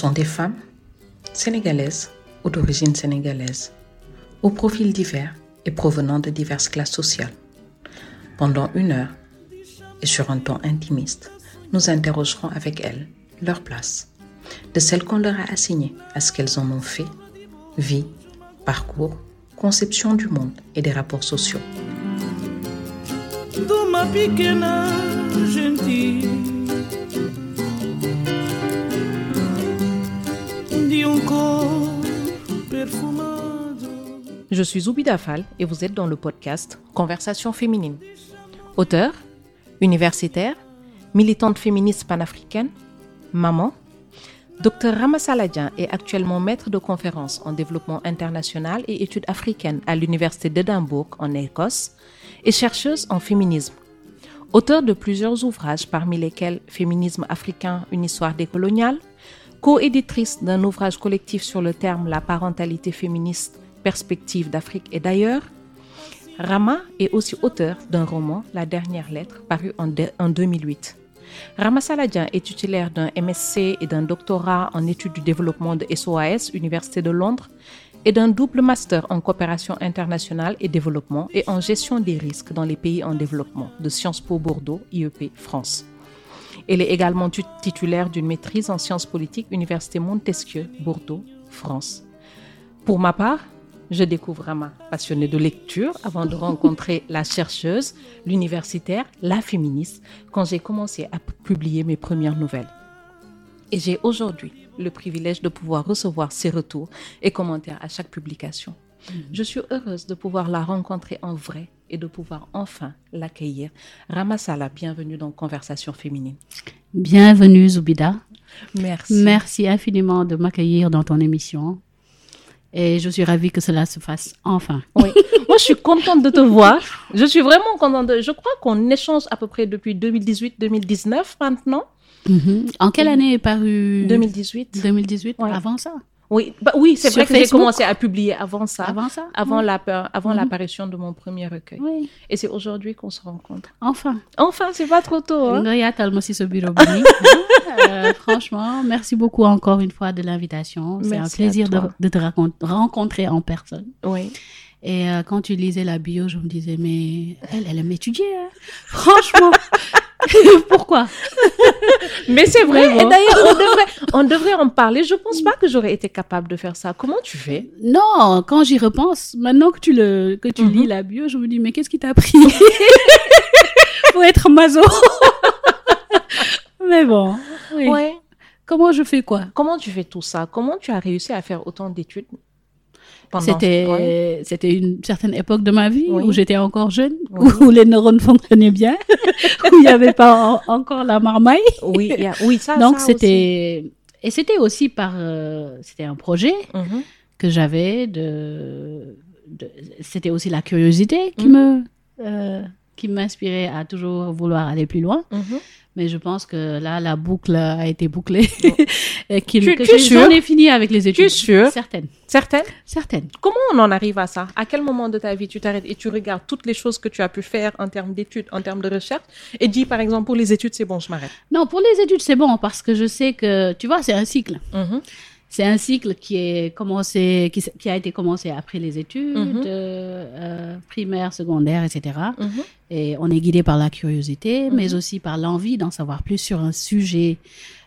Sont des femmes sénégalaises ou d'origine sénégalaise, aux profils divers et provenant de diverses classes sociales. Pendant une heure, et sur un ton intimiste, nous interrogerons avec elles leur place, de celle qu'on leur a assignée à ce qu'elles en ont fait, vie, parcours, conception du monde et des rapports sociaux. Je suis Zoubida Fall et vous êtes dans le podcast Conversation féminine. Auteur, universitaire, militante féministe panafricaine, maman, Dr Rama Saladin est actuellement maître de conférences en développement international et études africaines à l'Université d'Édimbourg en Écosse et chercheuse en féminisme. Auteur de plusieurs ouvrages parmi lesquels Féminisme africain, une histoire décoloniale, co-éditrice d'un ouvrage collectif sur le terme La parentalité féministe Perspectives d'Afrique et d'ailleurs, Rama est aussi auteur d'un roman, La dernière lettre, paru en, 2008. Rama Saladin est titulaire d'un MSc et d'un doctorat en études du développement de SOAS, Université de Londres, et d'un double master en coopération internationale et développement et en gestion des risques dans les pays en développement de Sciences Po Bordeaux, IEP France. Elle est également titulaire d'une maîtrise en sciences politiques, Université Montesquieu, Bordeaux, France. Pour ma part, je découvre Rama passionnée de lecture avant de rencontrer la chercheuse, l'universitaire, la féministe, quand j'ai commencé à publier mes premières nouvelles. Et j'ai aujourd'hui le privilège de pouvoir recevoir ses retours et commentaires à chaque publication. Mhm. Je suis heureuse de pouvoir la rencontrer en vrai et de pouvoir enfin l'accueillir. Rama Sala, bienvenue dans Conversation féminine. Bienvenue Zoubida. Merci. Merci infiniment de m'accueillir dans ton émission. Et je suis ravie que cela se fasse enfin. Oui. Moi, je suis contente de te voir. Je suis vraiment contente. De... Je crois qu'on échange à peu près depuis 2018-2019 maintenant. Mm-hmm. En quelle année est paru 2018. 2018, avant ça? Oui, bah, oui c'est vrai que j'ai commencé à publier avant ça. Avant ça? Avant mhm. l'apparition de mon premier recueil. Oui. Et c'est aujourd'hui qu'on se rencontre. Enfin. Enfin, c'est pas trop tôt. Hein? ce bureau euh, franchement, merci beaucoup encore une fois de l'invitation. C'est un plaisir de, te rencontrer en personne. Oui. Et euh, quand tu lisais la bio, je me disais, mais elle, elle aime étudier. Hein. Franchement, Pourquoi? Mais c'est vrai. Et d'ailleurs, on devrait, on devrait en parler. Je pense pas que j'aurais été capable de faire ça. Comment tu fais? Non, quand j'y repense, maintenant que tu le, que tu lis mhm. la bio, je me dis mais qu'est-ce qui t'a pris pour être maso Mais bon. Oui. Ouais. Comment je fais quoi? Comment tu fais tout ça? Comment tu as réussi à faire autant d'études? C'était c'était une certaine époque de ma vie où j'étais encore jeune, où les neurones fonctionnaient bien, où il n'y avait pas encore la marmaille. Oui, oui ça. Donc c'était et c'était aussi par euh, c'était un projet mm-hmm. que j'avais de, c'était aussi la curiosité qui mm-hmm. me euh, qui m'inspirait à toujours vouloir aller plus loin. Mm-hmm. Mais je pense que là, la boucle a été bouclée. et qu'il, tu, que j'en ai fini avec les études. Tu es sûre Certaines. Certaines Certaines. Comment on en arrive à ça? À quel moment de ta vie tu t'arrêtes et tu regardes toutes les choses que tu as pu faire en termes d'études, en termes de recherche, et dis par exemple pour les études c'est bon, je m'arrête? Non, pour les études c'est bon parce que je sais que, tu vois, c'est un cycle. Mm-hmm. C'est un cycle qui est commencé, qui, qui, a été commencé après les études mm-hmm. euh, primaires, secondaires, etc. Mm-hmm. Et on est guidé par la curiosité, mais aussi par l'envie d'en savoir plus sur un sujet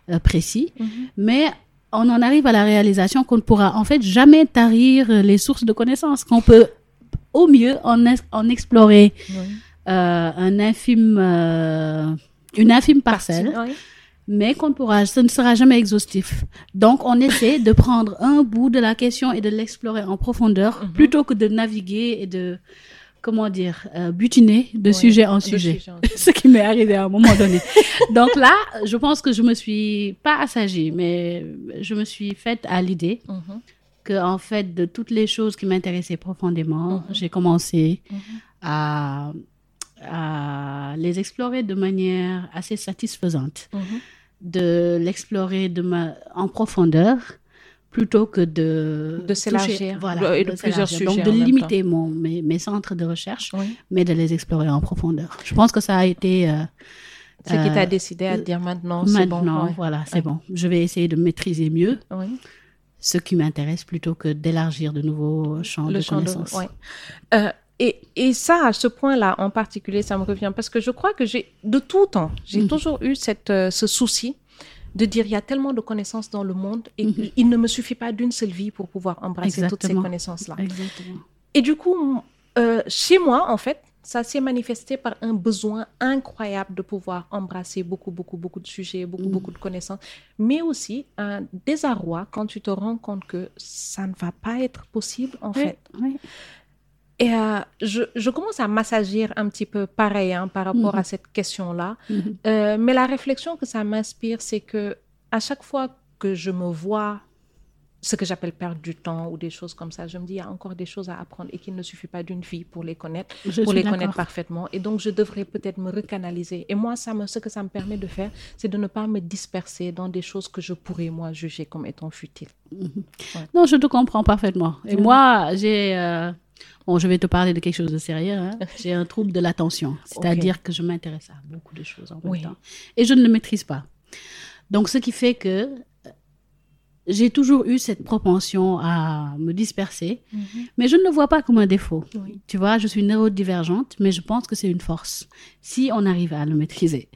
euh, précis. Mais on en arrive à la réalisation qu'on ne pourra en fait jamais tarir les sources de connaissances, qu'on peut au mieux en, en explorer euh, un infime, une infime parcelle. Mais qu'on pourra, ce ne sera jamais exhaustif. Donc, on essaie de prendre un bout de la question et de l'explorer en profondeur, mhm. plutôt que de naviguer et de, comment dire, euh, butiner de sujet en sujet. Ce qui m'est arrivé à un moment donné. Donc là, je pense que je me suis pas assagie, mais je me suis faite à l'idée mm-hmm. que, en fait, de toutes les choses qui m'intéressaient profondément, mm-hmm. j'ai commencé mm-hmm. à, à les explorer de manière assez satisfaisante. De l'explorer de ma, en profondeur plutôt que de, de s'élargir voilà, et de, plusieurs sujets. Donc de limiter mon, mes, mes, centres de recherche, mais de les explorer en profondeur. Je pense que ça a été, euh, Ce qui t'a décidé à dire maintenant, c'est bon. Maintenant, voilà, c'est bon. Je vais essayer de maîtriser mieux ce qui m'intéresse plutôt que d'élargir de nouveaux champs de connaissances. Euh, et, et, ça, à ce point-là en particulier, ça me revient parce que je crois que j'ai, de tout temps, j'ai mhm. toujours eu cette, euh, ce souci de dire il y a tellement de connaissances dans le monde et mhm. il ne me suffit pas d'une seule vie pour pouvoir embrasser toutes ces connaissances-là. Et du coup, euh, chez moi, en fait, ça s'est manifesté par un besoin incroyable de pouvoir embrasser beaucoup, beaucoup, beaucoup de sujets, beaucoup, mm. beaucoup de connaissances, mais aussi un désarroi quand tu te rends compte que ça ne va pas être possible, en fait. Et euh, je, je, commence à m'assagir un petit peu pareil hein, par rapport à mm-hmm. cette question-là. Mm-hmm. Euh, mais la réflexion que ça m'inspire, c'est que à chaque fois que je me vois ce que j'appelle perdre du temps ou des choses comme ça. Je me dis, il y a encore des choses à apprendre et qu'il ne suffit pas d'une vie pour les connaître, pour les connaître parfaitement. Et donc, je devrais peut-être me recanaliser. Et moi, ça me, ce que ça me permet de faire, c'est de ne pas me disperser dans des choses que je pourrais, moi, juger comme étant futiles. Mhm. Non, je te comprends parfaitement. Et moi, j'ai... Euh, bon, je vais te parler de quelque chose de sérieux. Hein. J'ai un trouble de l'attention. C'est-à-dire que je m'intéresse à beaucoup de choses en même temps. Et je ne le maîtrise pas. Donc, ce qui fait que j'ai toujours eu cette propension à me disperser, mhm. mais je ne le vois pas comme un défaut. Tu vois, je suis neurodivergente, mais je pense que c'est une force si on arrive à le maîtriser.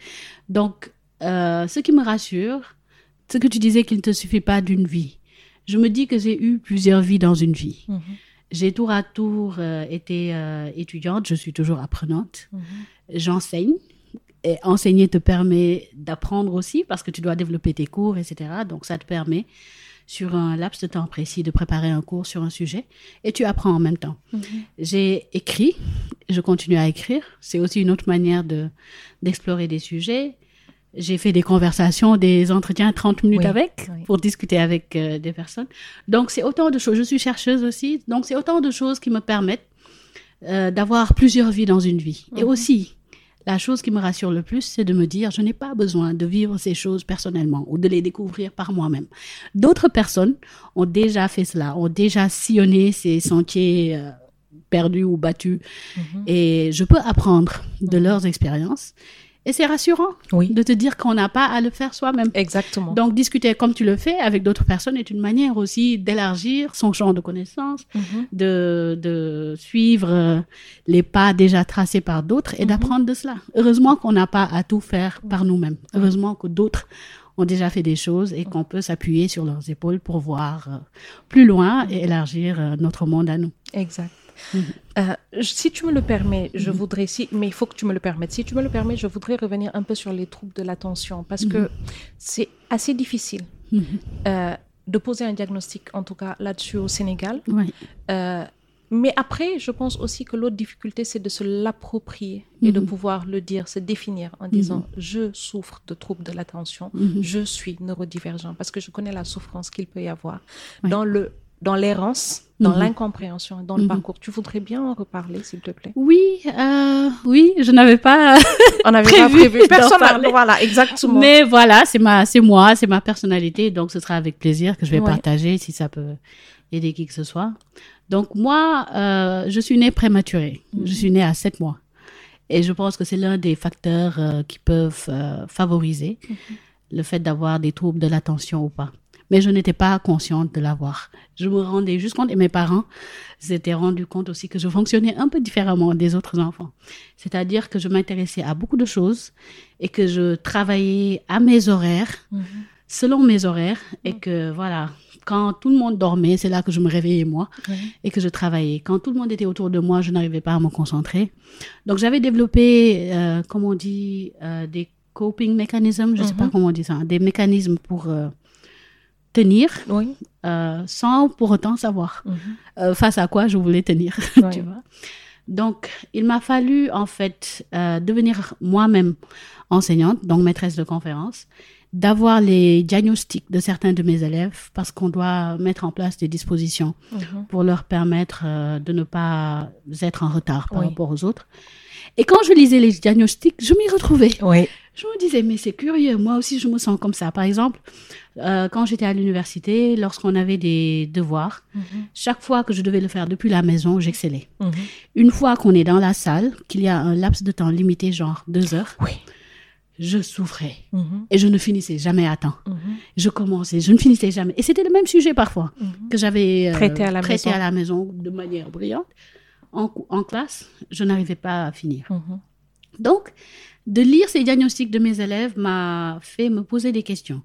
Donc, euh, ce qui me rassure, ce que tu disais qu'il ne te suffit pas d'une vie. Je me dis que j'ai eu plusieurs vies dans une vie. Mhm. J'ai tour à tour euh, été euh, étudiante, je suis toujours apprenante. Mhm. J'enseigne. Et enseigner te permet d'apprendre aussi parce que tu dois développer tes cours, etc. Donc ça te permet sur un laps de temps précis de préparer un cours sur un sujet et tu apprends en même temps. Mhm. J'ai écrit, je continue à écrire. C'est aussi une autre manière de d'explorer des sujets. J'ai fait des conversations, des entretiens 30 minutes avec pour discuter avec euh, des personnes. Donc c'est autant de choses. Je suis chercheuse aussi, donc c'est autant de choses qui me permettent euh, d'avoir plusieurs vies dans une vie. Et mhm. aussi la chose qui me rassure le plus, c'est de me dire, je n'ai pas besoin de vivre ces choses personnellement ou de les découvrir par moi-même. D'autres personnes ont déjà fait cela, ont déjà sillonné ces sentiers euh, perdus ou battus. Mhm. Et je peux apprendre de leurs expériences et c'est rassurant oui. de te dire qu'on n'a pas à le faire soi-même. Exactement. Donc, discuter comme tu le fais avec d'autres personnes est une manière aussi d'élargir son champ de connaissances, mhm. de, de, suivre euh, les pas déjà tracés par d'autres et mhm. d'apprendre de cela. Heureusement qu'on n'a pas à tout faire par nous-mêmes. Heureusement que d'autres ont déjà fait des choses et qu'on peut s'appuyer sur leurs épaules pour voir euh, plus loin et élargir euh, notre monde à nous. Exact. Euh, si tu me le permets, je mhm. voudrais, si, mais il faut que tu me le permettes. Si tu me le permets, je voudrais revenir un peu sur les troubles de l'attention parce que mhm. c'est assez difficile mhm. euh, de poser un diagnostic, en tout cas là-dessus au Sénégal. Euh, mais après, je pense aussi que l'autre difficulté, c'est de se l'approprier et de pouvoir le dire, se définir en disant je souffre de troubles de l'attention, je suis neurodivergent, parce que je connais la souffrance qu'il peut y avoir dans le dans l'errance, dans mhm. l'incompréhension, dans le mhm. parcours. Tu voudrais bien en reparler, s'il te plaît? Oui, euh, oui, je n'avais pas. On n'avait pas prévu. Personne. Voilà, exactement. Mais voilà, c'est ma, c'est moi, c'est ma personnalité, donc ce sera avec plaisir que je vais partager si ça peut aider qui que ce soit. Donc moi, euh, je suis née prématurée. Je mhm. suis née à 7 mois. Et je pense que c'est l'un des facteurs euh, qui peuvent favoriser le fait d'avoir des troubles de l'attention ou pas mais je n'étais pas consciente de l'avoir. Je me rendais juste compte, et mes parents s'étaient rendus compte aussi que je fonctionnais un peu différemment des autres enfants. C'est-à-dire que je m'intéressais à beaucoup de choses et que je travaillais à mes horaires, mhm. selon mes horaires, et que voilà, quand tout le monde dormait, c'est là que je me réveillais moi et que je travaillais. Quand tout le monde était autour de moi, je n'arrivais pas à me concentrer. Donc j'avais développé, euh, comme on dit, euh, des coping mechanisms, je ne sais pas mhm. comment on dit ça, des mécanismes pour euh, tenir euh, sans pour autant savoir mhm. euh, face à quoi je voulais tenir. tu vois donc, il m'a fallu en fait euh, devenir moi-même enseignante, donc maîtresse de conférence, d'avoir les diagnostics de certains de mes élèves parce qu'on doit mettre en place des dispositions mhm. pour leur permettre de ne pas être en retard par rapport aux autres. Et quand je lisais les diagnostics, je m'y retrouvais. Oui. Je me disais, mais c'est curieux, moi aussi je me sens comme ça. Par exemple, euh, quand j'étais à l'université, lorsqu'on avait des devoirs, mhm. chaque fois que je devais le faire depuis la maison, j'excellais. Mhm. Une fois qu'on est dans la salle, qu'il y a un laps de temps limité, genre deux heures, oui. je souffrais et je ne finissais jamais à temps. Je commençais, je ne finissais jamais. Et c'était le même sujet parfois que j'avais euh, Traité à la traité maison. à la maison de manière brillante. En, classe, je n'arrivais pas à finir. Mhm. Donc, de lire ces diagnostics de mes élèves m'a fait me poser des questions.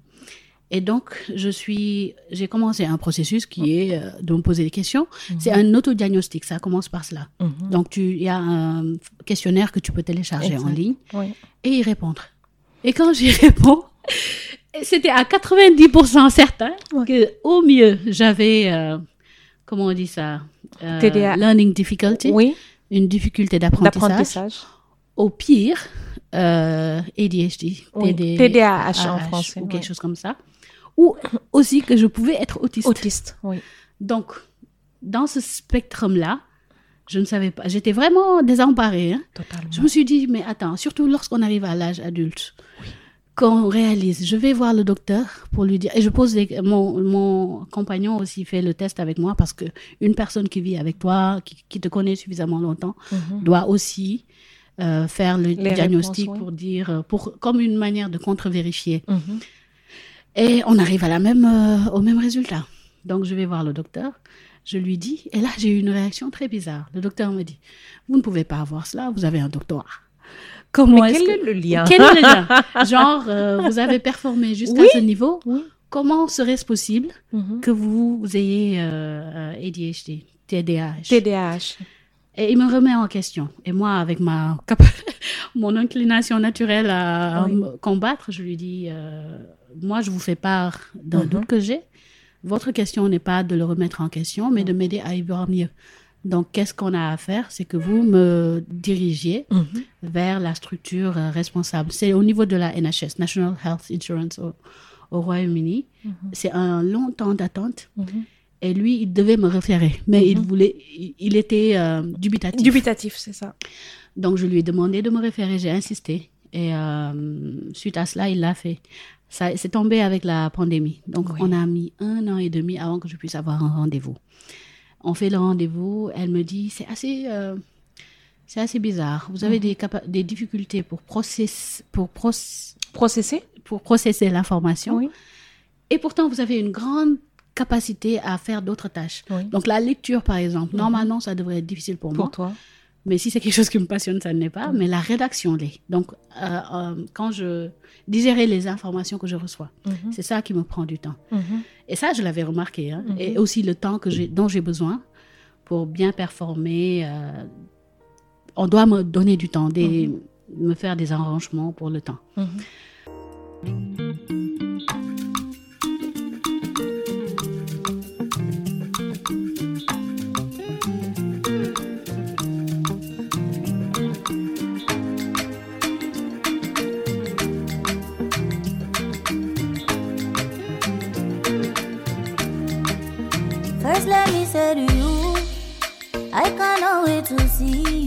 Et donc, je suis, j'ai commencé un processus qui est euh, de me poser des questions. C'est un autodiagnostic, ça commence par cela. Mhm. Donc, tu- il y a un questionnaire que tu peux télécharger en ligne Oui. et y répondre. Et quand j'y réponds, c'était à 90% certain que, au mieux, j'avais, euh, comment on dit ça, Euh, learning difficulty, Oui, une difficulté d'apprentissage. d'apprentissage. Au pire, euh, ADHD, Oui, TD- TDAH en français, ou quelque ouais. chose comme ça. Ou aussi que je pouvais être autiste. Autiste, oui. Donc, dans ce spectrum-là, je ne savais pas. J'étais vraiment désemparée. hein. Totalement. Je me suis dit, mais attends, surtout lorsqu'on arrive à l'âge adulte, qu'on réalise, je vais voir le docteur pour lui dire, et je pose des, mon, mon compagnon aussi fait le test avec moi parce que une personne qui vit avec toi, qui, qui te connaît suffisamment longtemps, Mhm. doit aussi euh, faire le Les diagnostic réponses, oui. pour dire, euh, pour, comme une manière de contre-vérifier. Mhm. Et on arrive à la même, euh, au même résultat. Donc, je vais voir le docteur. Je lui dis, et là, j'ai eu une réaction très bizarre. Le docteur me dit, vous ne pouvez pas avoir cela, vous avez un doctorat. Comment est-ce quel que- est le lien? Quel est le lien? Genre, euh, vous avez performé jusqu'à Oui. ce niveau. Oui. Comment serait-ce possible Mhm. que vous, ayez euh, ADHD, TDAH TDAH. Et il me remet en question. Et moi, avec ma mon inclination naturelle à Oui. me combattre, je lui dis euh, Moi, je vous fais part d'un Mhm. doute que j'ai. Votre question n'est pas de le remettre en question, mais de m'aider à y voir mieux. Donc, qu'est-ce qu'on a à faire? C'est que vous me dirigiez Mhm. vers la structure euh, responsable. C'est au niveau de la NHS, National Health Insurance au, au Royaume-Uni. C'est un long temps d'attente. Mhm. Et lui, il devait me référer, mais il voulait, il, était euh, dubitatif. Dubitatif, c'est ça. Donc, je lui ai demandé de me référer. J'ai insisté. Et euh, suite à cela, il l'a fait. Ça, c'est tombé avec la pandémie. Donc, Oui. on a mis un an et demi avant que je puisse avoir un rendez-vous. On fait le rendez-vous. Elle me dit, c'est assez, euh, c'est assez bizarre. Vous avez des, capa- des difficultés pour, process, pour, proc- Processé pour processer l'information. Oui. Et pourtant, vous avez une grande capacité à faire d'autres tâches. Oui. Donc, la lecture, par exemple, normalement, ça devrait être difficile pour, moi. Pour toi. Mais si c'est quelque chose qui me passionne, ça ne l'est pas. Mais la rédaction l'est. Donc, euh, euh, quand je digérer les informations que je reçois, Mhm. c'est ça qui me prend du temps. Mhm. Et ça, je l'avais remarqué. hein. Mhm. Et aussi le temps que dont j'ai besoin pour bien performer. euh, on doit me donner du temps, des, me faire des arrangements pour le temps. To see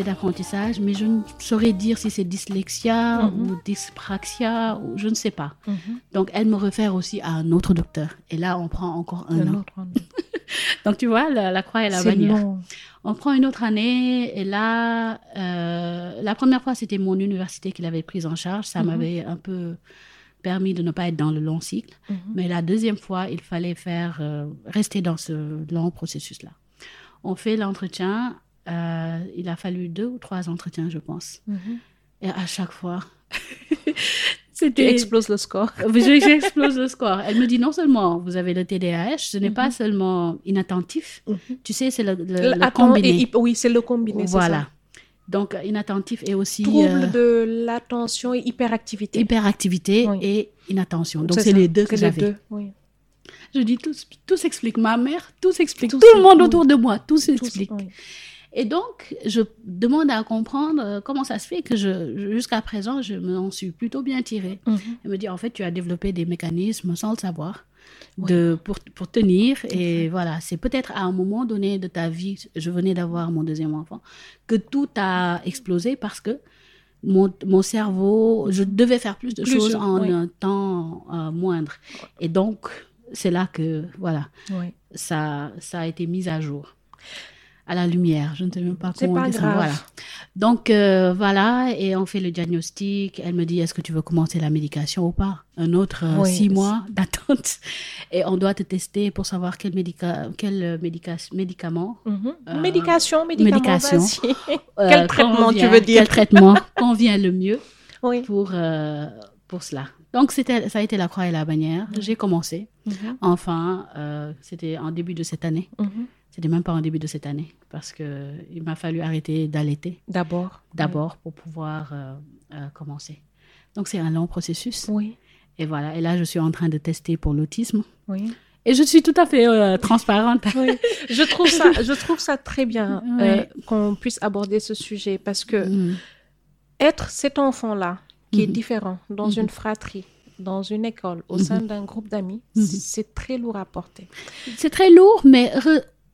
d'apprentissage, mais je ne saurais dire si c'est dyslexia ou dyspraxia, ou je ne sais pas. Mhm. Donc, elle me réfère aussi à un autre docteur. Et là, on prend encore un Un an. autre. Donc, tu vois, la, la croix et la bannière. long. On prend une autre année, et là, euh, la première fois, c'était mon université qui l'avait prise en charge. Ça Mhm. m'avait un peu permis de ne pas être dans le long cycle. Mhm. Mais la deuxième fois, il fallait faire euh, rester dans ce long processus-là. On fait l'entretien. Euh, il a fallu deux ou trois entretiens, je pense. Mhm. Et à chaque fois, Tu c'était exploses le score. je- J'explose le score. Elle me dit non seulement vous avez le TDAH, ce n'est pas seulement inattentif. Mhm. Tu sais, c'est le, le- Le- le attends, combiné. et- et- oui, c'est le combiné. c'est Voilà. ça. Donc, inattentif et aussi Trouble euh, de l'attention et hyperactivité. hyperactivité Oui. et inattention. Donc, c'est les deux que c'est les j'avais. deux, oui. Je dis, tout, tout s'explique. Ma mère, tout s'explique. Tout Tout, le monde autour de moi, tout s'explique. oui. Et donc, je demande à comprendre euh, comment ça se fait que jusqu'à présent, je m'en suis plutôt bien tirée. Mhm. Elle me dit, en fait, tu as développé des mécanismes sans le savoir. De, pour, pour tenir et voilà c'est peut-être à un moment donné de ta vie je venais d'avoir mon deuxième enfant que tout a explosé parce que mon, mon cerveau je devais faire plus de Plus, choses en oui. un temps euh, moindre et donc c'est là que voilà Oui. ça, ça a été mis à jour, à la lumière. Je ne sais même pas comment pas on dit ça. grave. Voilà. Donc euh, voilà, et on fait le diagnostic. Elle me dit est-ce que tu veux commencer la médication ou pas? Un autre euh, Oui. six mois d'attente, et on doit te tester pour savoir quel médica quel euh, médica médicament. Mhm. Euh, médication, médicament, médication. Quel traitement tu veux dire? Quel traitement convient le mieux Oui. pour pour cela. Donc ça a été la croix et la bannière. J'ai commencé. Mhm. Enfin, euh, c'était en début de cette année. C'était même pas en début de cette année parce que il m'a fallu arrêter d'allaiter D'abord. d'abord pour pouvoir euh, euh, commencer. Donc c'est un long processus. Oui. Et voilà. Et là, je suis en train de tester pour l'autisme. Oui. Et je suis tout à fait euh, transparente. Oui. Je trouve ça, je trouve ça très bien Oui. qu'on puisse aborder ce sujet parce que Mhm. être cet enfant-là qui est Mhm. différent dans Mhm. une fratrie, dans une école, au sein d'un groupe d'amis, c'est très lourd à porter. C'est très lourd, mais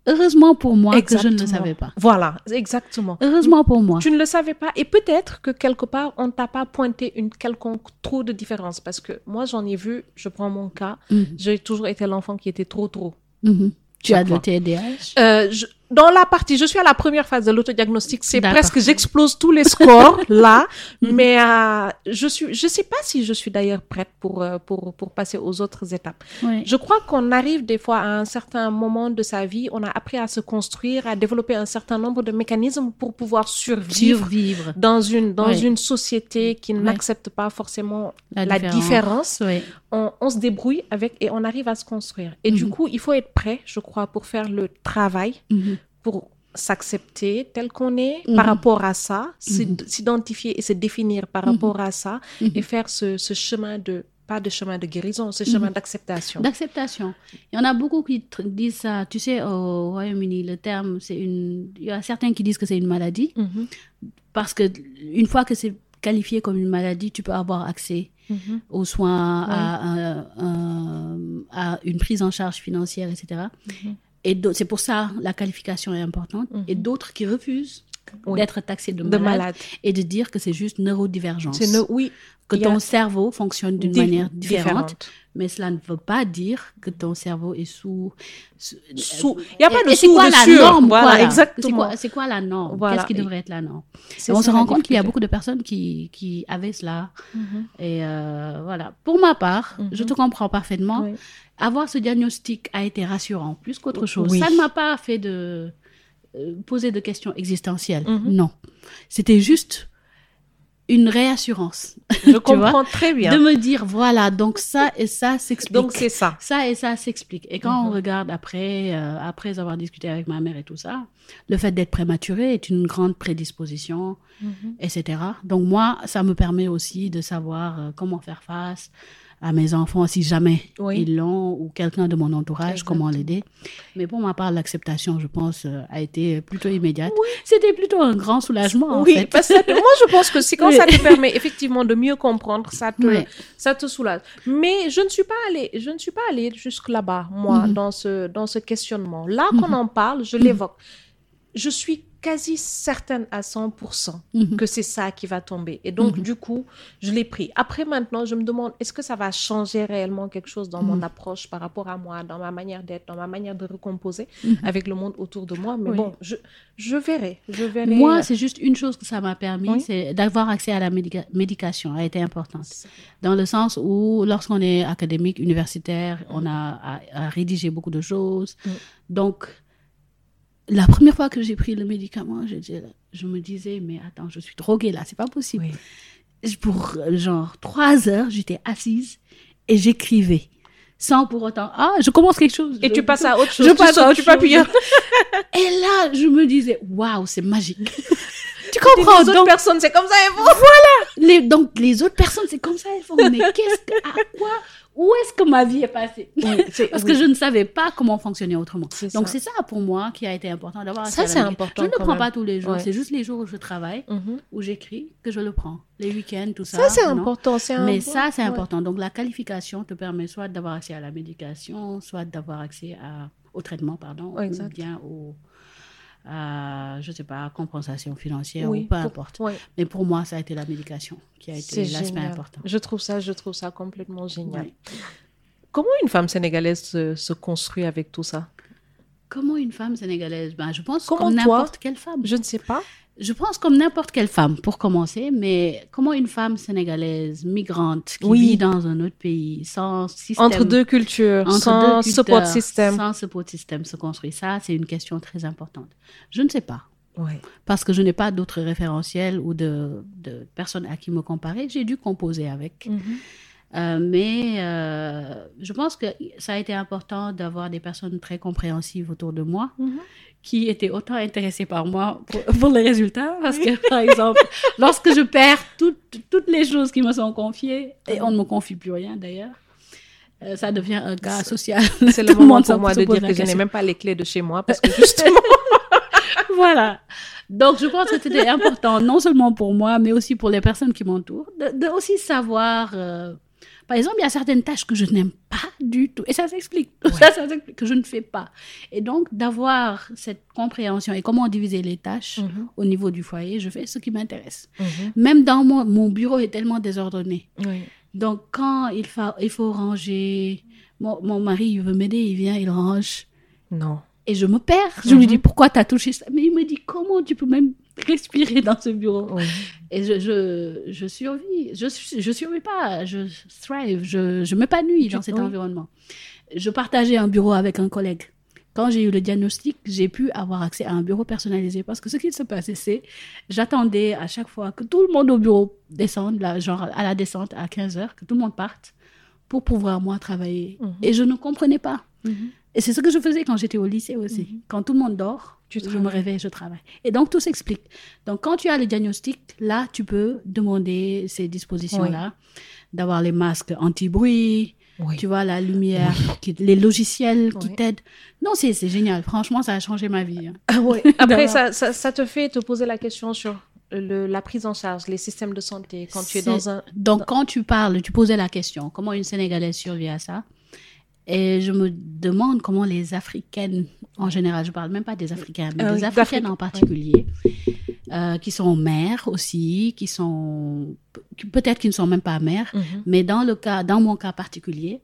heureusement pour moi que je ne le Exactement. savais pas. Voilà, exactement. Heureusement pour moi. Tu ne le savais pas et peut-être que quelque part on t'a pas pointé une quelconque trop de différence parce que moi j'en ai vu, je prends mon cas, Mhm. j'ai toujours été l'enfant qui était trop trop. Mhm. Tu as fois. TDAH Euh, je- dans la partie, je suis à la première phase de l'autodiagnostic, c'est presque j'explose tous les scores là, Mhm. mais euh, je suis, je sais pas si je suis d'ailleurs prête pour euh, pour pour passer aux autres étapes. Oui. Je crois qu'on arrive des fois à un certain moment de sa vie, on a appris à se construire, à développer un certain nombre de mécanismes pour pouvoir survivre Survivre. dans une dans une société qui n'accepte pas forcément La la, différence. différence. Oui. On, on se débrouille avec et on arrive à se construire. Et du Mhm. coup, il faut être prêt, je crois, pour faire le travail, Mhm. Pour s'accepter tel qu'on est Mhm. par rapport à ça, Mhm. s'identifier et se définir par Mhm. rapport à ça Mhm. et faire ce, ce chemin de pas de chemin de guérison, ce Mhm. chemin d'acceptation. D'acceptation. Il y en a beaucoup qui disent ça. Tu sais, au Royaume-Uni, le terme, c'est une. Il y a certains qui disent que c'est une maladie Mhm. parce que une fois que c'est qualifié comme une maladie, tu peux avoir accès Mhm. aux soins, à une prise en charge financière, etc. Et c'est pour ça la qualification est importante. Mhm. Et d'autres qui refusent Oui. d'être taxés de, De malade, malade. et de dire que c'est juste neurodivergence. C'est ne- oui, que a- ton cerveau fonctionne d'une manière différente, différente. mais cela ne veut pas dire que ton cerveau est sous. sous- Sous- il y a pas de c'est sous quoi norme Voilà, quoi, là? exactement. C'est quoi, c'est quoi la norme? Qu'est-ce qui devrait être la norme? Et On se rend compte qu'il y a beaucoup de personnes qui, qui avaient cela. Mhm. Et euh, voilà. Pour ma part, Mhm. je te comprends parfaitement. Oui. Avoir ce diagnostic a été rassurant, plus qu'autre chose. Oui. Ça ne m'a pas fait de euh, poser de questions existentielles. Mhm. Non. C'était juste une réassurance. Je comprends très bien. De me dire, voilà, donc ça et ça s'explique. Donc c'est ça. ça et ça s'explique. Et quand on Mhm. regarde après, euh, après avoir discuté avec ma mère et tout ça, le fait d'être prématuré est une grande prédisposition, Mhm. etc. Donc moi, ça me permet aussi de savoir euh, comment faire face à mes enfants si jamais Oui. ils l'ont ou quelqu'un de mon entourage, comment l'aider. Mais pour ma part, l'acceptation, je pense, euh, a été plutôt immédiate. C'était plutôt un grand soulagement, en oui, fait. parce que moi je pense que c'est quand Oui. ça te permet effectivement de mieux comprendre, ça te, Ouais. ça te soulage. Mais je ne suis pas allée, je ne suis pas allée jusque là-bas, moi, Mhm. dans ce, dans ce questionnement. Là qu'on en parle, je l'évoque. Je suis quasi certaine à 100% Mhm. que c'est ça qui va tomber. Et donc, Mhm. du coup, je l'ai pris. Après, maintenant, je me demande, est-ce que ça va changer réellement quelque chose dans Mhm. mon approche par rapport à moi, dans ma manière d'être, dans ma manière de recomposer Mhm. avec le monde autour de moi? Mais Oui. bon, je, je verrai. Je verrai. Moi, c'est juste une chose que ça m'a permis, Oui. c'est d'avoir accès à la médica- médication, a été importante. Dans le sens où, lorsqu'on est académique, universitaire, on a à, à rédiger beaucoup de choses. Mm. Donc, la première fois que j'ai pris le médicament, je, dis- je me disais, mais attends, je suis droguée là, c'est pas possible. Oui. Pour genre trois heures, j'étais assise et j'écrivais. Sans pour autant, ah, je commence quelque chose. Et je- tu passes à autre chose. je passe à autre tu chose. Et là, je me disais, waouh, c'est magique. tu comprends Les autres donc, personnes, c'est comme ça, elles vont. les, donc les autres personnes, c'est comme ça, elles font. Mais qu'est-ce que, à quoi, où est-ce que ma vie est passée? Parce oui. que je ne savais pas comment fonctionner autrement. Donc c'est ça pour moi qui a été important d'avoir. Ça, c'est important Je ne le prends même. pas tous les jours. Ouais. C'est juste les jours où je travaille, Mhm. où j'écris, que je le prends. Les week-ends, tout ça. Ça, c'est important. Mais ça, c'est ouais. important. Donc, la qualification te permet soit d'avoir accès à la médication, soit d'avoir accès à, au traitement, pardon, exact. ou bien au, à, je sais pas, compensation financière, Oui, ou peu pour- importe. Mais pour moi, ça a été la médication qui a été l'aspect important. Je trouve ça, je trouve ça complètement génial. Comment une femme sénégalaise se, se construit avec tout ça? Comment une femme sénégalaise? Ben, Je pense Comment comme n'importe quelle femme. Je ne sais pas. Je pense comme n'importe quelle femme, pour commencer, mais comment une femme sénégalaise, migrante, qui Oui. vit dans un autre pays, sans système... Entre deux cultures, entre sans deux support system. Sans support system se construit. Ça, c'est une question très importante. Je ne sais pas. Ouais. Parce que je n'ai pas d'autres référentiels ou de, de personnes à qui me comparer. J'ai dû composer avec. Mhm. Euh, mais euh, je pense que ça a été important d'avoir des personnes très compréhensives autour de moi Mhm. Qui étaient autant intéressées par moi pour, pour les résultats. Parce que, par exemple, lorsque je perds toutes, toutes les choses qui me sont confiées, et on ne me confie plus rien d'ailleurs, euh, ça devient un cas social. C'est le Tout moment pour moi de dire que je n'ai même pas les clés de chez moi parce que justement. voilà. Donc, je pense que c'était important, non seulement pour moi, mais aussi pour les personnes qui m'entourent, de, de aussi savoir. euh, par exemple, il y a certaines tâches que je n'aime pas du tout. Et ça s'explique. Ça, ça s'explique que je ne fais pas. Et donc, d'avoir cette compréhension et comment diviser les tâches Mhm. au niveau du foyer, je fais ce qui m'intéresse. Mhm. Même dans mon, mon bureau est tellement désordonné. Oui. Donc, quand il, fa- il faut ranger, mon, mon mari, il veut m'aider, il vient, il range. Non. Et je me perds. Je lui Mhm. dis, pourquoi tu as touché ça? Mais il me dit, comment tu peux même respirer dans ce bureau Oui. Et je, je, je survis. Je, je survis pas. Je thrive. Je, je m'épanouis dans cet oui. environnement. Je partageais un bureau avec un collègue. Quand j'ai eu le diagnostic, j'ai pu avoir accès à un bureau personnalisé parce que ce qui se passait, c'est j'attendais à chaque fois que tout le monde au bureau descende, là, genre à la descente à 15 heures, que tout le monde parte pour pouvoir moi travailler. Mhm. Et je ne comprenais pas. Mhm. Et c'est ce que je faisais quand j'étais au lycée aussi. Quand tout le monde dort, Tu je me réveille, je travaille. Et donc, tout s'explique. Donc, quand tu as le diagnostic, là, tu peux demander ces dispositions-là, d'avoir les masques anti-bruit, Oui. tu vois, la lumière, qui- les logiciels qui Oui. t'aident. Non, c'est génial. Franchement, ça a changé ma vie. hein. Ah ouais. Après, ça, ça, ça te fait te poser la question sur le, la prise en charge, les systèmes de santé, quand tu es dans un... Donc, quand tu parles, tu posais la question, comment une Sénégalaise survit à ça? Et je me demande comment les Africaines, en général, je parle même pas des Africains, mais Ah des Africaines en particulier, euh, qui sont mères aussi, qui sont peut-être qui ne sont même pas mères, Mhm. mais dans le cas, dans mon cas particulier,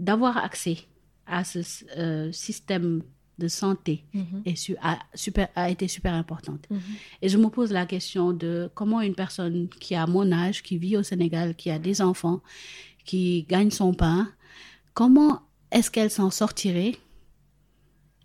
d'avoir accès à ce euh, système de santé Mhm. est su- a, super, a été super importante. Mhm. Et je me pose la question de comment une personne qui a mon âge, qui vit au Sénégal, qui a des enfants, qui gagne son pain, comment est-ce qu'elle s'en sortirait?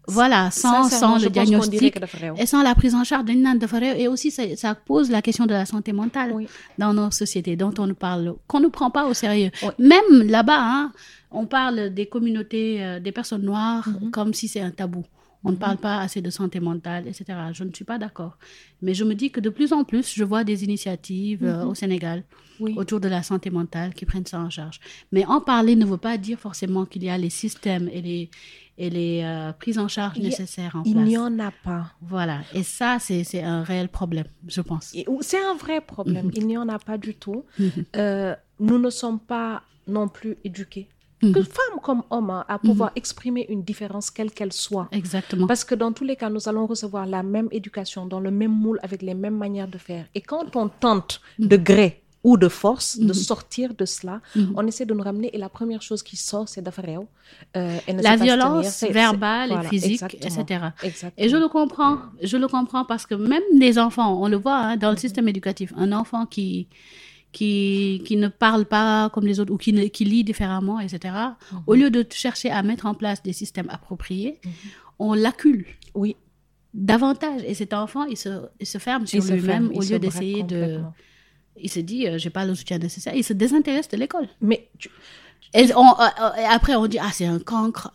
Voilà, sans, sans le diagnostic et sans la prise en charge réew. et aussi ça, ça pose la question de la santé mentale Oui. dans nos sociétés dont on ne parle qu'on ne prend pas au sérieux Oui. même là-bas hein, on parle des communautés euh, des personnes noires Mhm. comme si c'est un tabou on ne parle pas assez de santé mentale etc je ne suis pas d'accord mais je me dis que de plus en plus je vois des initiatives euh, Mhm. au Sénégal Oui. autour de la santé mentale qui prennent ça en charge. Mais en parler ne veut pas dire forcément qu'il y a les systèmes et les, et les euh, prises en charge Il nécessaires en Il place. n'y en a pas. Voilà. Et ça, c'est un réel problème, je pense. C'est un vrai problème. Mhm. Il n'y en a pas du tout. Mhm. Euh, nous ne sommes pas non plus éduqués, Mhm. que femmes comme hommes, hein, à pouvoir exprimer une différence quelle qu'elle soit. Exactement. Parce que dans tous les cas, nous allons recevoir la même éducation, dans le même moule, avec les mêmes manières de faire. Et quand on tente de gré ou de force de Mhm. sortir de cela, Mhm. on essaie de nous ramener et la première chose qui sort, c'est d'affaire. Euh, La tenir. violence c'est- verbale voilà, et physique, exactement. etc. Exactement. Et je le comprends, je le comprends parce que même les enfants, on le voit hein, dans le système éducatif, un enfant qui, qui, qui ne parle pas comme les autres ou qui, ne- qui lit différemment, etc., au lieu de chercher à mettre en place des systèmes appropriés, on l'accule Oui, davantage. Et cet enfant, il se, il se ferme sur lui-même au lieu d'essayer de... Il se dit, euh, j'ai pas le soutien nécessaire. Il se désintéresse de l'école. Mais tu- Et, on- euh, euh, et après, on dit, ah, c'est un cancre.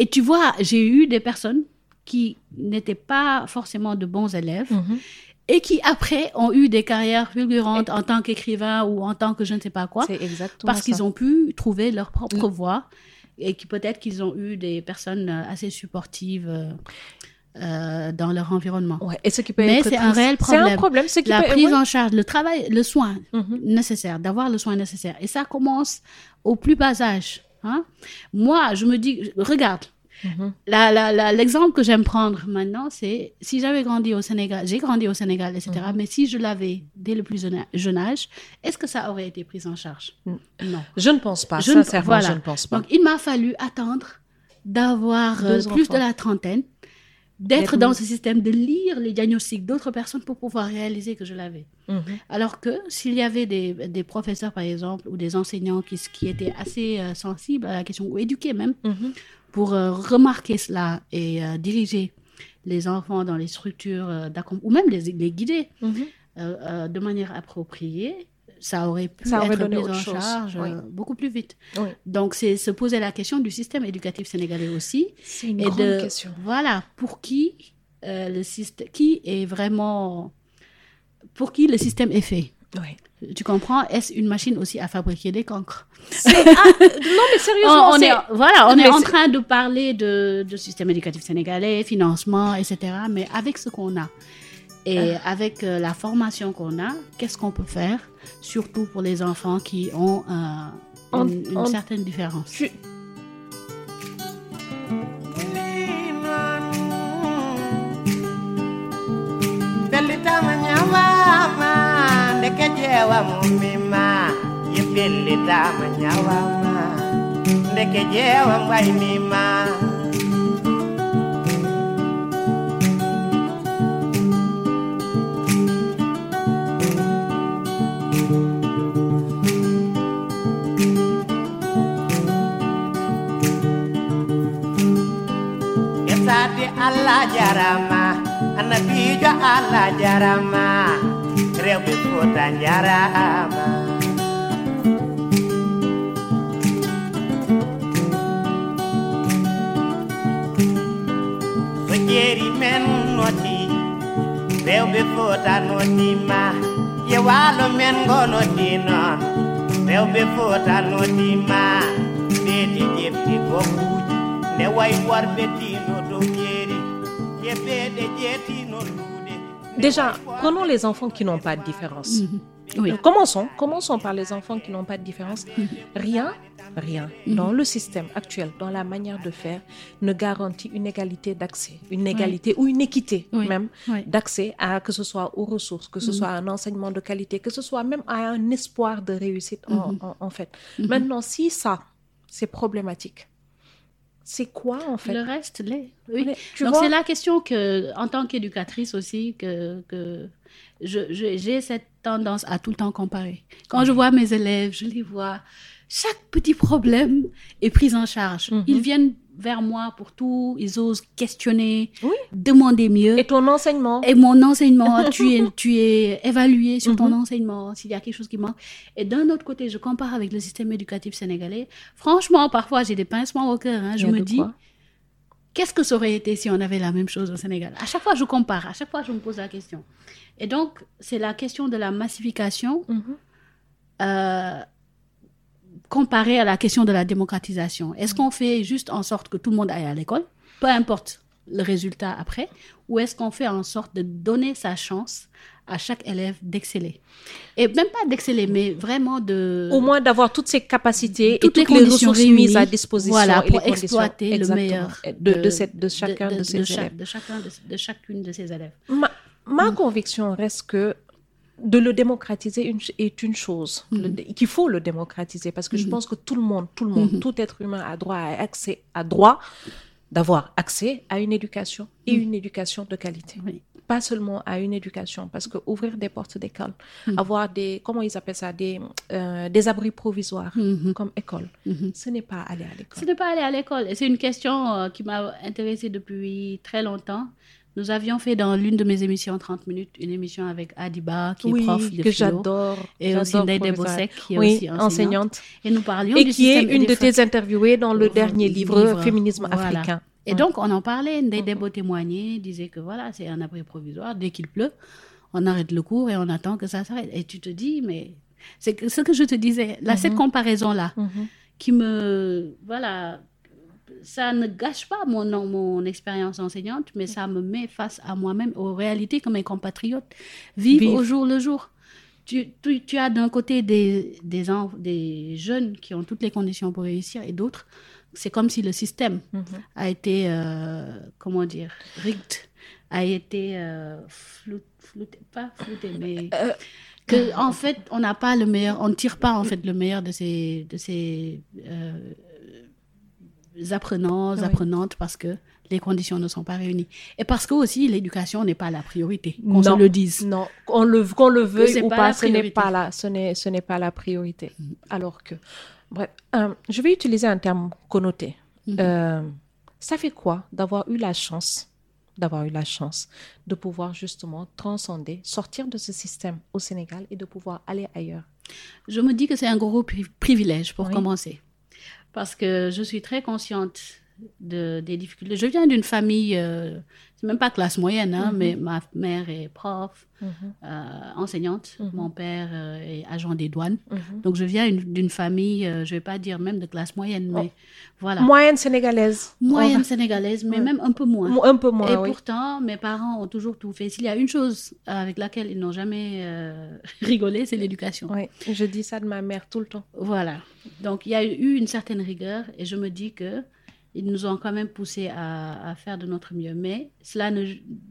Et tu vois, j'ai eu des personnes qui n'étaient pas forcément de bons élèves Mhm. Et qui après ont eu des carrières fulgurantes en tant qu'écrivain ou en tant que je ne sais pas quoi, parce qu'ils ont pu trouver leur propre Mm. voie et qui peut-être qu'ils ont eu des personnes euh, assez supportives euh, euh, dans leur environnement. Ouais, et ce qui peut Mais être c'est un réel C'est un problème. problème. Ce qui La peut, prise en charge, le travail, le soin Mhm. nécessaire, d'avoir le soin nécessaire. Et ça commence au plus bas âge. Hein? Moi, je me dis, regarde, Mhm. la- l'exemple que j'aime prendre maintenant, c'est si j'avais grandi au Sénégal, j'ai grandi au Sénégal, etc., Mhm. mais si je l'avais dès le plus jeune âge, est-ce que ça aurait été pris en charge? Mm. Non. Je ne pense pas. Je ne- Sincèrement, voilà. je ne pense pas. Donc, il m'a fallu attendre d'avoir euh, plus enfants. de la trentaine, d'être dans ce système, de lire les diagnostics d'autres personnes pour pouvoir réaliser que je l'avais. Mhm. Alors que s'il y avait des, des professeurs, par exemple, ou des enseignants qui, qui étaient assez euh, sensibles à la question, ou éduqués même. Pour euh, remarquer cela et euh, diriger les enfants dans les structures euh, d'accom- ou même les, les guider Mhm. de manière appropriée, ça aurait pu Ça aurait être pris en chose, charge oui. beaucoup plus vite. Oui. Donc, c'est se poser la question du système éducatif sénégalais aussi. C'est une et grande de, question. Voilà, pour qui le système, qui est vraiment, pour qui le système est fait. Oui. Tu comprends? Est-ce une machine aussi à fabriquer des cancres? Ah, non, mais sérieusement, on, on est, voilà, on est en train de parler de, de système éducatif sénégalais, financement, etc. Mais avec ce qu'on a et Ah. avec euh, la formation qu'on a, qu'est-ce qu'on peut faire, surtout pour les enfants qui ont euh, une, certaine différence. tu- ndeke jewa mumima ye bellitama nyawama ndeke jewa mwaimima. Yesati Allah jarama Anabijo Allah jarama Andrea umefuata nyarama. Sojeri men noti, leo befuata noti ma, ye walo men go noti non, leo befuata noti ma, beti jepti gokuji, ne wai war beti Déjà, prenons les enfants qui n'ont pas de différence. Oui. Commençons, commençons par les enfants qui n'ont pas de différence. Rien, rien dans le système actuel, dans la manière de faire, ne garantit une égalité d'accès, une égalité ou une équité Oui. même d'accès à que ce soit aux ressources, que ce soit à un enseignement de qualité, que ce soit même à un espoir de réussite en, en- en fait. Maintenant, si ça, c'est problématique, c'est quoi en fait? Le reste, l'est. Oui. Mais tu Donc vois- c'est la question que, en tant qu'éducatrice aussi, que, que j'ai cette tendance à tout le temps comparer. Quand je vois mes élèves, je les vois, chaque petit problème est pris en charge. Mhm. Ils viennent vers moi pour tout, ils osent questionner, Oui. demander mieux. Et ton enseignement Et mon enseignement, tu es, tu es évalué sur ton Mhm. enseignement, s'il y a quelque chose qui manque. Et d'un autre côté, je compare avec le système éducatif sénégalais. Franchement, parfois, j'ai des pincements au cœur. hein. Je me dis, qu'est-ce que ça aurait été si on avait la même chose au Sénégal? À chaque fois, je compare. À chaque fois, je me pose la question. Et donc, c'est la question de la massification Mhm. euh, comparée à la question de la démocratisation. Est-ce qu'on fait juste en sorte que tout le monde aille à l'école, peu importe le résultat après, ou est-ce qu'on fait en sorte de donner sa chance à chaque élève d'exceller? Et même pas d'exceller, mais vraiment de... Au moins d'avoir toutes ces capacités Toutes et les toutes les, conditions ressources mises à disposition voilà, et pour les exploiter le meilleur de, de, cette- de chacun de, ses chaque- élèves. de chacun de, de chacune de ses élèves. Ma, ma conviction reste que de le démocratiser une- est une chose, dé- qu'il faut le démocratiser parce que je pense que tout le monde, tout le monde, tout être humain a droit à accès, a droit d'avoir accès à une éducation et une éducation de qualité. Oui. Pas seulement à une éducation, parce que ouvrir des portes d'école, avoir des, comment ils appellent ça, des, euh, des abris provisoires Mhm. comme école, Mhm. ce n'est pas aller à l'école. Ce n'est pas aller à l'école. C'est une question euh, qui m'a intéressée depuis très longtemps. Nous avions fait dans l'une de mes émissions 30 minutes une émission avec Adiba, qui est prof de que j'adore. et aussi Ndeye. Debosek, qui est oui, aussi enseignante. enseignante. Et nous parlions Et du qui est une de tes interviewées dans le dernier livre, livre. Féminisme Voilà. africain. Et donc, on en parlait. Ndeye Debo témoignait, disait que voilà, c'est un abri provisoire. Dès qu'il pleut, on arrête le cours et on attend que ça s'arrête. Et tu te dis, mais c'est ce que je te disais, là, cette comparaison-là, qui me, voilà, ça ne gâche pas mon, mon expérience enseignante, mais ça me met face à moi-même, aux réalités que mes compatriotes vivent, Vivent. au jour le jour. Tu, tu, tu as d'un côté des, des, des jeunes qui ont toutes les conditions pour réussir et d'autres, c'est comme si le système a été, euh, comment dire, rigged, a été euh, flou- flouté, pas flouté, mais que en fait on n'a pas le meilleur, on ne tire pas en fait le meilleur de ces, de ces euh, apprenants, Oui. apprenantes parce que les conditions ne sont pas réunies et parce que aussi l'éducation n'est pas la priorité, qu'on se le dise. Non, qu'on le, qu'on le veuille ou pas ce n'est pas la, ce n'est, ce n'est pas la priorité. Alors que, bref, euh, je vais utiliser un terme connoté. Euh, ça fait quoi d'avoir eu la chance, d'avoir eu la chance de pouvoir justement transcender, sortir de ce système au Sénégal et de pouvoir aller ailleurs? Je me dis que c'est un gros pri- privilège pour Oui. commencer. Parce que je suis très consciente de, des difficultés. Je viens d'une famille, euh, c'est même pas classe moyenne, hein, mais ma mère est prof, euh, enseignante. Mon père euh, est agent des douanes. Donc je viens une- d'une famille, je vais pas dire même de classe moyenne, mais voilà. Moyenne sénégalaise. Moyenne On sénégalaise, mais même un peu moins. Un peu moins, Et oui. pourtant, mes parents ont toujours tout fait. S'il y a une chose avec laquelle ils n'ont jamais rigolé, c'est l'éducation. Oui, je dis ça de ma mère tout le temps. Voilà. Donc, il y a eu une certaine rigueur et je me dis que ils nous ont quand même poussé à, à faire de notre mieux. Mais cela ne,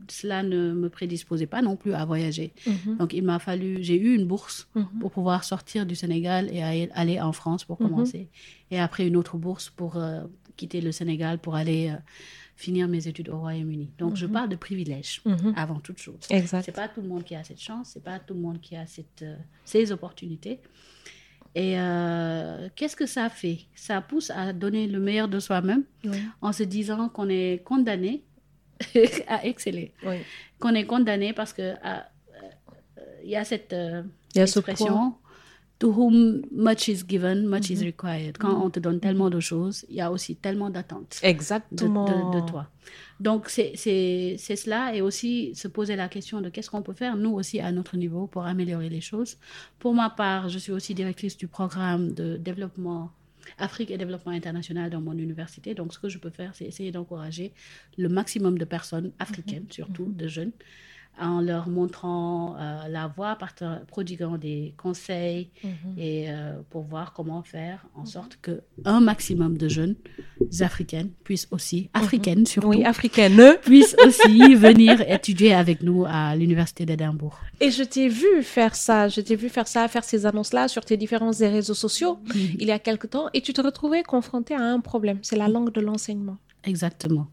cela ne me prédisposait pas non plus à voyager. Donc, il m'a fallu, j'ai eu une bourse pour pouvoir sortir du Sénégal et aller- aller en France pour commencer. Et après, une autre bourse pour euh, quitter le Sénégal pour aller euh, finir mes études au Royaume-Uni. Donc, je parle de privilège avant toute chose. Exact. C'est pas tout le monde qui a cette chance, c'est pas tout le monde qui a cette, euh, ces opportunités. Et euh, qu'est-ce que ça fait? Ça pousse à donner le meilleur de soi-même en se disant qu'on est condamné à exceller, Oui. qu'on est condamné parce que ah, euh, il y a cette euh, y a expression. To whom much is given, much is required. Quand on te donne tellement de choses, il y a aussi tellement d'attentes de, Exactement. de- de toi. Donc, c'est cela et aussi se poser la question de qu'est-ce qu'on peut faire, nous aussi, à notre niveau, pour améliorer les choses. Pour ma part, je suis aussi directrice du programme de développement Afrique et développement international dans mon université. Donc, ce que je peux faire, c'est essayer d'encourager le maximum de personnes africaines, surtout de jeunes, en leur montrant euh, la voie, prodiguant des conseils et euh, pour voir comment faire en sorte que un maximum de jeunes africaines puissent aussi, africaines surtout, Oui, africaine. puissent aussi venir étudier avec nous à l'université d'Édimbourg. Et je t'ai vu faire ça, je t'ai vu faire ça, faire ces annonces-là sur tes différents réseaux sociaux il y a quelque temps et tu te retrouvais confronté à un problème, c'est la langue de l'enseignement. Exactement.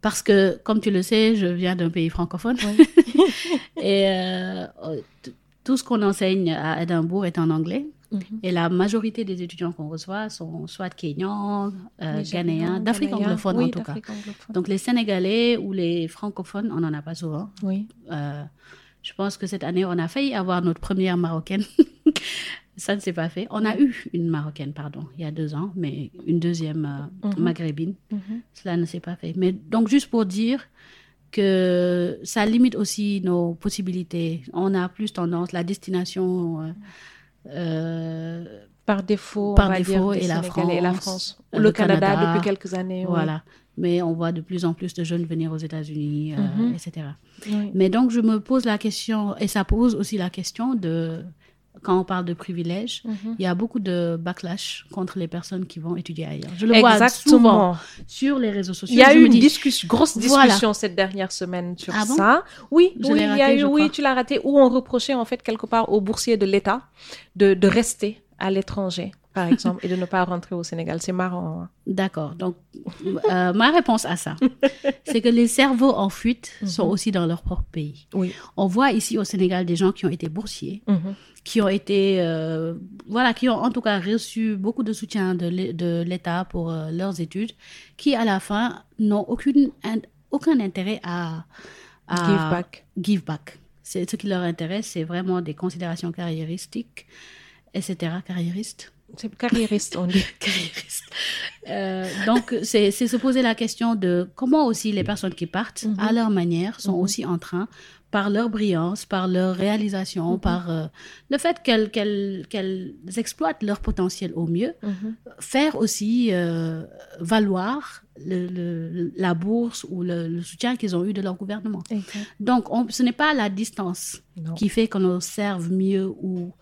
Parce que, comme tu le sais, je viens d'un pays francophone. et euh, t- tout ce qu'on enseigne à Édimbourg est en anglais. Et la majorité des étudiants qu'on reçoit sont soit kenyans, euh, ghanéens, d'Afrique anglophone oui, en tout cas. anglophone. Donc les Sénégalais ou les francophones, on n'en a pas souvent. Oui. Euh, je pense que cette année, on a failli avoir notre première Marocaine. Ça ne s'est pas fait. On a eu une Marocaine, pardon, il y a deux ans, mais une deuxième euh, maghrébine. Cela ne s'est pas fait. Mais donc, juste pour dire que ça limite aussi nos possibilités. On a plus tendance, la destination... euh, euh, Par défaut, Par on va défaut, dire, et la et la France, France. le le Canada, Canada. depuis quelques années. voilà. Mais on voit de plus en plus de jeunes venir aux États-Unis, euh, etc. Oui. Mais donc, je me pose la question, et ça pose aussi la question de, quand on parle de privilèges, il y a beaucoup de backlash contre les personnes qui vont étudier ailleurs. Je le vois souvent sur les réseaux sociaux. Il y a eu une dis, discussion, grosse Voilà. discussion cette dernière semaine sur Ah bon ça. Oui, Je oui, l'ai il y a raté, eu, je oui, crois. tu l'as raté, où on reprochait en fait quelque part aux boursiers de l'État de, de rester à l'étranger, par exemple, et de ne pas rentrer au Sénégal. C'est marrant. hein. D'accord. Donc, euh, ma réponse à ça, c'est que les cerveaux en fuite sont aussi dans leur propre pays. Oui. On voit ici au Sénégal des gens qui ont été boursiers, Mhm. qui ont été, euh, voilà, qui ont en tout cas reçu beaucoup de soutien de l'É- de l'État pour euh, leurs études, qui à la fin n'ont aucune, in- aucun intérêt à, à Give back. give back. C'est ce qui leur intéresse, c'est vraiment des considérations carriéristiques, etc. Carriéristes. C'est carriériste, on dit. Carriériste. Euh, donc, c'est se poser la question de comment aussi les personnes qui partent, à leur manière, sont aussi en train par leur brillance, par leur réalisation, Mhm. par euh, le fait qu'elles exploitent leur potentiel au mieux, Mhm. faire aussi euh, valoir le- le- la bourse ou le, le soutien qu'ils ont eu de leur gouvernement. Donc, on- ce n'est pas la distance Non. qui fait qu'on observe mieux ou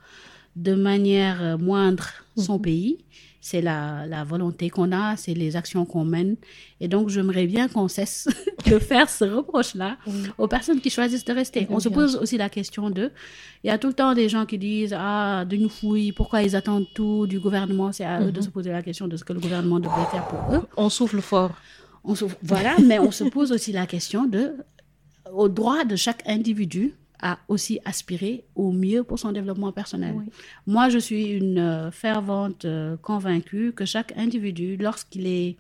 de manière euh, moindre son pays. C'est la, la volonté qu'on a, c'est les actions qu'on mène. Et donc, j'aimerais bien qu'on cesse de faire ce reproche-là aux personnes qui choisissent de rester. On se pose aussi la question de... Il y a tout le temps des gens qui disent, ah, de nous fouiller, pourquoi ils attendent tout du gouvernement? C'est à eux de se poser la question de ce que le gouvernement devrait faire pour eux. On souffle fort. On se- voilà, mais on se pose aussi la question de, au droit de chaque individu à aussi aspirer au mieux pour son développement personnel. Oui. Moi, je suis une euh, fervente euh, convaincue que chaque individu, lorsqu'il est,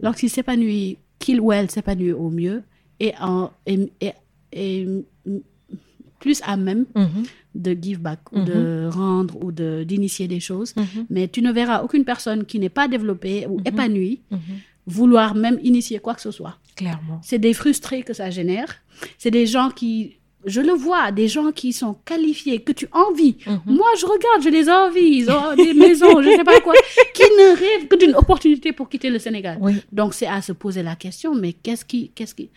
lorsqu'il s'épanouit, qu'il ou elle s'épanouit au mieux, est, en, est, est- est, plus à même Mhm. de give back de rendre ou de d'initier des choses. Mhm. Mais tu ne verras aucune personne qui n'est pas développée ou épanouie vouloir même initier quoi que ce soit. Clairement. C'est des frustrés que ça génère. C'est des gens qui, je le vois, des gens qui sont qualifiés, que tu envies. Mhm. Moi, je regarde, je les envie. Ils ont des maisons, je sais pas quoi, qui ne rêvent que d'une opportunité pour quitter le Sénégal. Oui. Donc, c'est à se poser la question, mais qu'est-ce qui, qu'est-ce qui,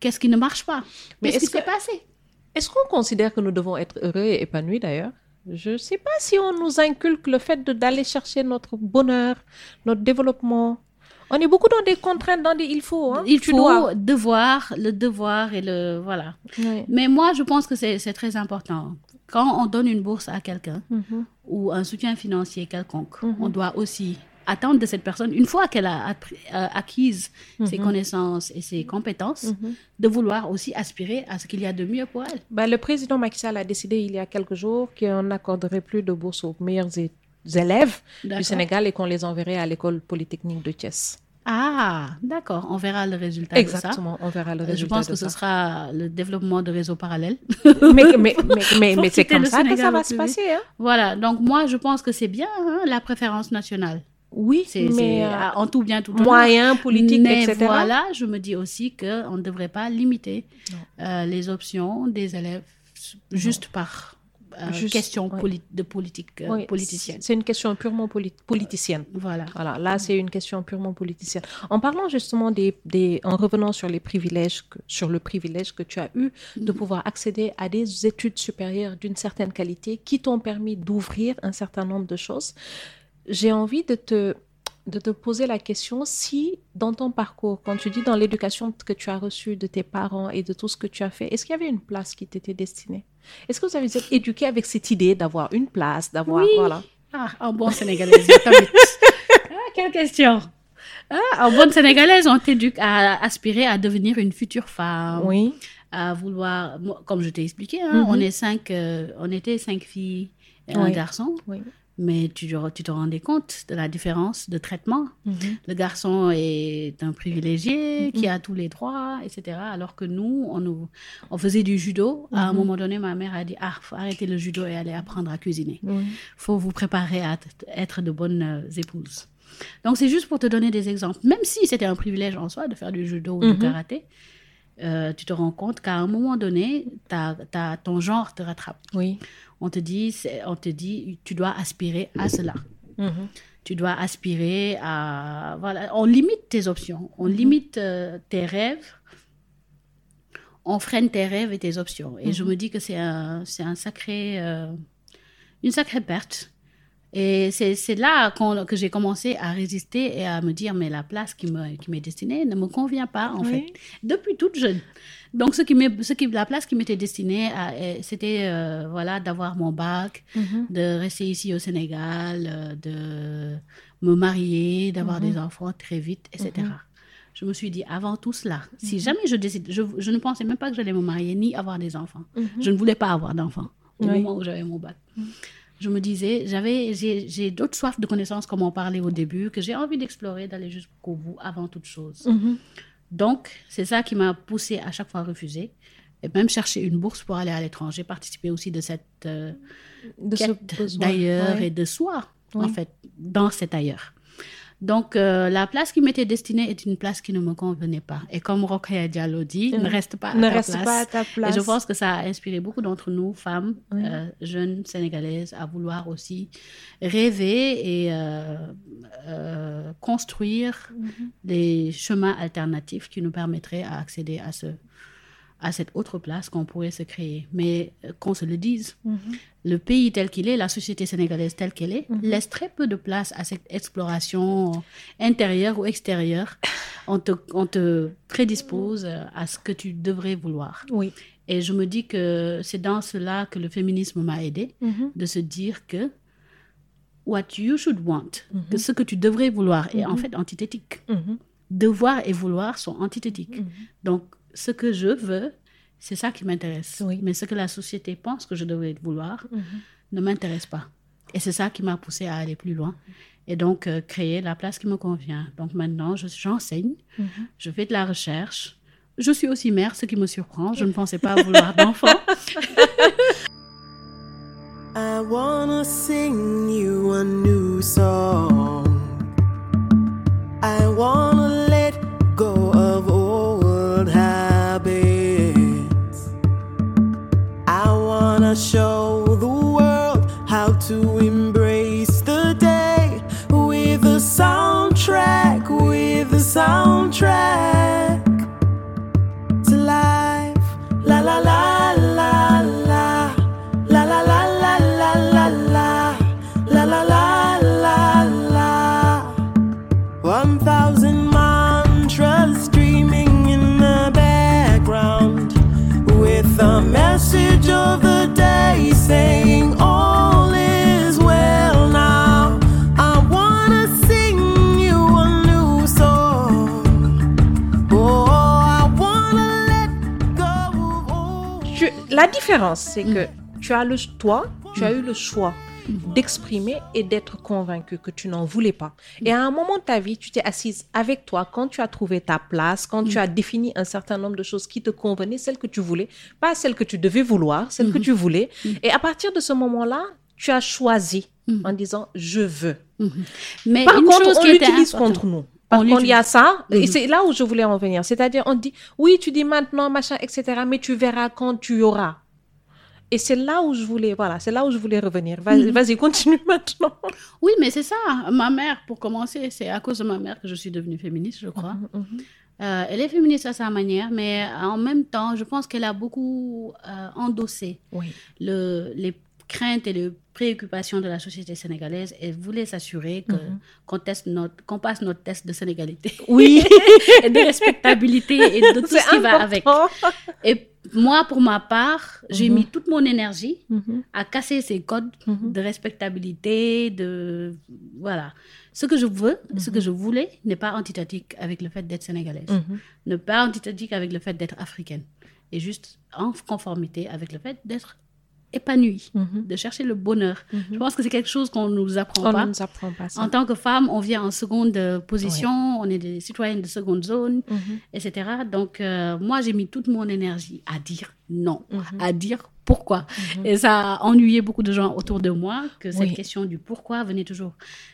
qu'est-ce qui ne marche pas? Mais Qu'est-ce qui s'est que- passé? Est-ce qu'on considère que nous devons être heureux et épanouis d'ailleurs? Je ne sais pas si on nous inculque le fait d'aller chercher notre bonheur, notre développement. On est beaucoup dans des contraintes, dans des il faut. Hein? Il Tu faut dois. devoir, le devoir et le voilà. Mais moi, je pense que c'est très important. Quand on donne une bourse à quelqu'un Mhm. ou un soutien financier quelconque, Mhm. on doit aussi attendre de cette personne, une fois qu'elle a euh, acquise ses Mhm. connaissances et ses compétences, de vouloir aussi aspirer à ce qu'il y a de mieux pour elle. Ben, le président Macky Sall a décidé il y a quelques jours qu'on n'accorderait plus de bourse aux meilleurs é- élèves du. Sénégal et qu'on les enverrait à l'école polytechnique de Thiès. Ah, d'accord, on verra le résultat de ça. Exactement, on verra le Euh, Je résultat pense de que ce sera le développement de réseaux parallèles. mais, mais, mais, mais, c'est comme ça que ça va se passer. Hein? voilà, donc moi, je pense que c'est bien hein, la préférence nationale. Oui, C'est mais euh, ah, en tout bien, tout honneur. moyens politiques, Mais etc. voilà, je me dis aussi qu'on ne devrait pas limiter euh, les options des élèves juste par euh, Juste, question oui. poli- de politique euh, Oui, politicienne. C'est une question purement poli- politicienne. Voilà. Voilà, là, c'est une question purement politicienne. En parlant justement des, des en revenant sur les privilèges, que- sur le privilège que tu as eu de pouvoir accéder à des études supérieures d'une certaine qualité qui t'ont permis d'ouvrir un certain nombre de choses, j'ai envie de te, de te poser la question si, dans ton parcours, quand tu dis dans l'éducation que tu as reçue de tes parents et de tout ce que tu as fait, est-ce qu'il y avait une place qui t'était destinée? Est-ce que vous avez été éduqué avec cette idée d'avoir une place, d'avoir, Oui. voilà? Ah, en bon sénégalaise. ah, quelle question. Ah, en bonne sénégalaise, on t'éduque à aspirer à devenir une future femme, Oui. à vouloir, comme je t'ai expliqué, hein, Mhm. on est cinq, euh, on était cinq filles et un garçon, Oui. Mais tu, te- tu te rendais compte de la différence de traitement. Mhm. Le garçon est un privilégié qui a tous les droits, etc. Alors que nous, on, nous, on faisait du judo. À un Mhm. moment donné, ma mère a dit, ah, faut arrêter le judo et aller apprendre à cuisiner. Faut vous préparer à t- être de bonnes euh, épouses. Donc, c'est juste pour te donner des exemples. Même si c'était un privilège en soi de faire du judo ou du Mhm. karaté, euh, tu te rends compte qu'à un moment donné, ta- ton genre te rattrape. Oui. On te dit, on te dit, tu dois aspirer à cela. Mhm. Tu dois aspirer à... Voilà, on limite tes options, on Mhm. limite euh, tes rêves, on freine tes rêves et tes options. Et je Mhm. me dis que c'est un, c'est un sacré, euh, une sacrée perte. Et c'est là que j'ai commencé à résister et à me dire, mais la place qui me- qui m'est destinée ne me convient pas, en Oui. fait, depuis toute jeune. Donc, ce qui m'est- ce qui, la place qui m'était destinée, c'était euh, voilà, d'avoir mon bac, Mhm. de rester ici au Sénégal, euh, de me marier, d'avoir Mhm. des enfants très vite, etc. Mhm. Je me suis dit, avant tout cela, si jamais je décide, je, je ne pensais même pas que j'allais me marier ni avoir des enfants. Je ne voulais pas avoir d'enfants au Oui. moment où j'avais mon bac. Je me disais, j'avais, j'ai, d'autres soifs de connaissances, comme on parlait au début, que j'ai envie d'explorer, d'aller jusqu'au bout, avant toute chose. Donc, c'est ça qui m'a poussé à chaque fois à refuser. Et même chercher une bourse pour aller à l'étranger, participer aussi de cette euh, De quête d'ailleurs Ouais. et de soi, en fait, dans cet ailleurs. Donc, euh, la place qui m'était destinée est une place qui ne me convenait pas. Et comme Rokhaya Diallo dit, ne reste pas à, Ne ta, reste place. pas à ta place. Et je pense que ça a inspiré beaucoup d'entre nous, femmes, euh, jeunes sénégalaises, à vouloir aussi rêver et euh, euh, construire Mhm. des chemins alternatifs qui nous permettraient à accéder à, ce, à cette autre place qu'on pourrait se créer. Mais euh, qu'on se le dise, Mhm. le pays tel qu'il est, la société sénégalaise telle qu'elle est, laisse très peu de place à cette exploration intérieure ou extérieure. On te, on te prédispose à ce que tu devrais vouloir. Oui. Et je me dis que c'est dans cela que le féminisme m'a aidé, Mhm. de se dire que what you should want, que ce que tu devrais vouloir est en fait antithétique. Mhm. Devoir et vouloir sont antithétiques. Donc, ce que je veux, c'est ça qui m'intéresse. Oui. Mais ce que la société pense que je devrais vouloir Mhm. ne m'intéresse pas. Et c'est ça qui m'a poussé à aller plus loin. Et donc, euh, créer la place qui me convient. Donc, maintenant, je- j'enseigne, Mhm. je fais de la recherche. Je suis aussi mère, ce qui me surprend. Je ne pensais pas vouloir d'enfant. I wanna sing you a new song. sound différence, c'est que tu as le, toi, tu as eu le choix d'exprimer et d'être convaincu que tu n'en voulais pas. Et à un moment de ta vie, tu t'es assise avec toi quand tu as trouvé ta place, quand tu as défini un certain nombre de choses qui te convenaient, celles que tu voulais, pas celles que tu devais vouloir, celles que tu voulais. Et à partir de ce moment-là, tu as choisi en disant je veux. Mais Par une contre, chose on l'utilise contre nous. Par On contre, il y a ça, et Mhm. c'est là où je voulais en venir. C'est-à-dire, on dit, oui, tu dis maintenant, machin, etc., mais tu verras quand tu auras. Et c'est là où je voulais, voilà, c'est là où je voulais revenir. Vas-y, Mhm. continue maintenant. Oui, mais c'est ça. Ma mère, pour commencer, c'est à cause de ma mère que je suis devenue féministe, je crois. Euh, elle est féministe à sa manière, mais en même temps, je pense qu'elle a beaucoup euh, endossé Oui. le, les craintes et les préoccupations de la société sénégalaise. Elle voulait s'assurer que qu'on teste notre, qu'on passe notre test de sénégalité Oui. et de respectabilité et de tout ce qui va avec. Et moi, pour ma part, j'ai Mhm. mis toute mon énergie Mhm. à casser ces codes Mhm. de respectabilité, de voilà. Ce que je veux, ce que je voulais n'est pas antithétique avec le fait d'être sénégalaise, Mhm. ne pas antithétique avec le fait d'être africaine, et juste en conformité avec le fait d'être épanouie, Mhm. de chercher le bonheur. Je pense que c'est quelque chose qu'on nous apprend On pas. ne nous apprend pas ça. En tant que femme, on vient en seconde euh, position, on est des citoyennes de seconde zone, Mhm. etc. Donc, euh, moi, j'ai mis toute mon énergie à dire non, Mhm. à dire pourquoi. Et ça a ennuyé beaucoup de gens autour de moi que cette Oui. question du pourquoi venait toujours.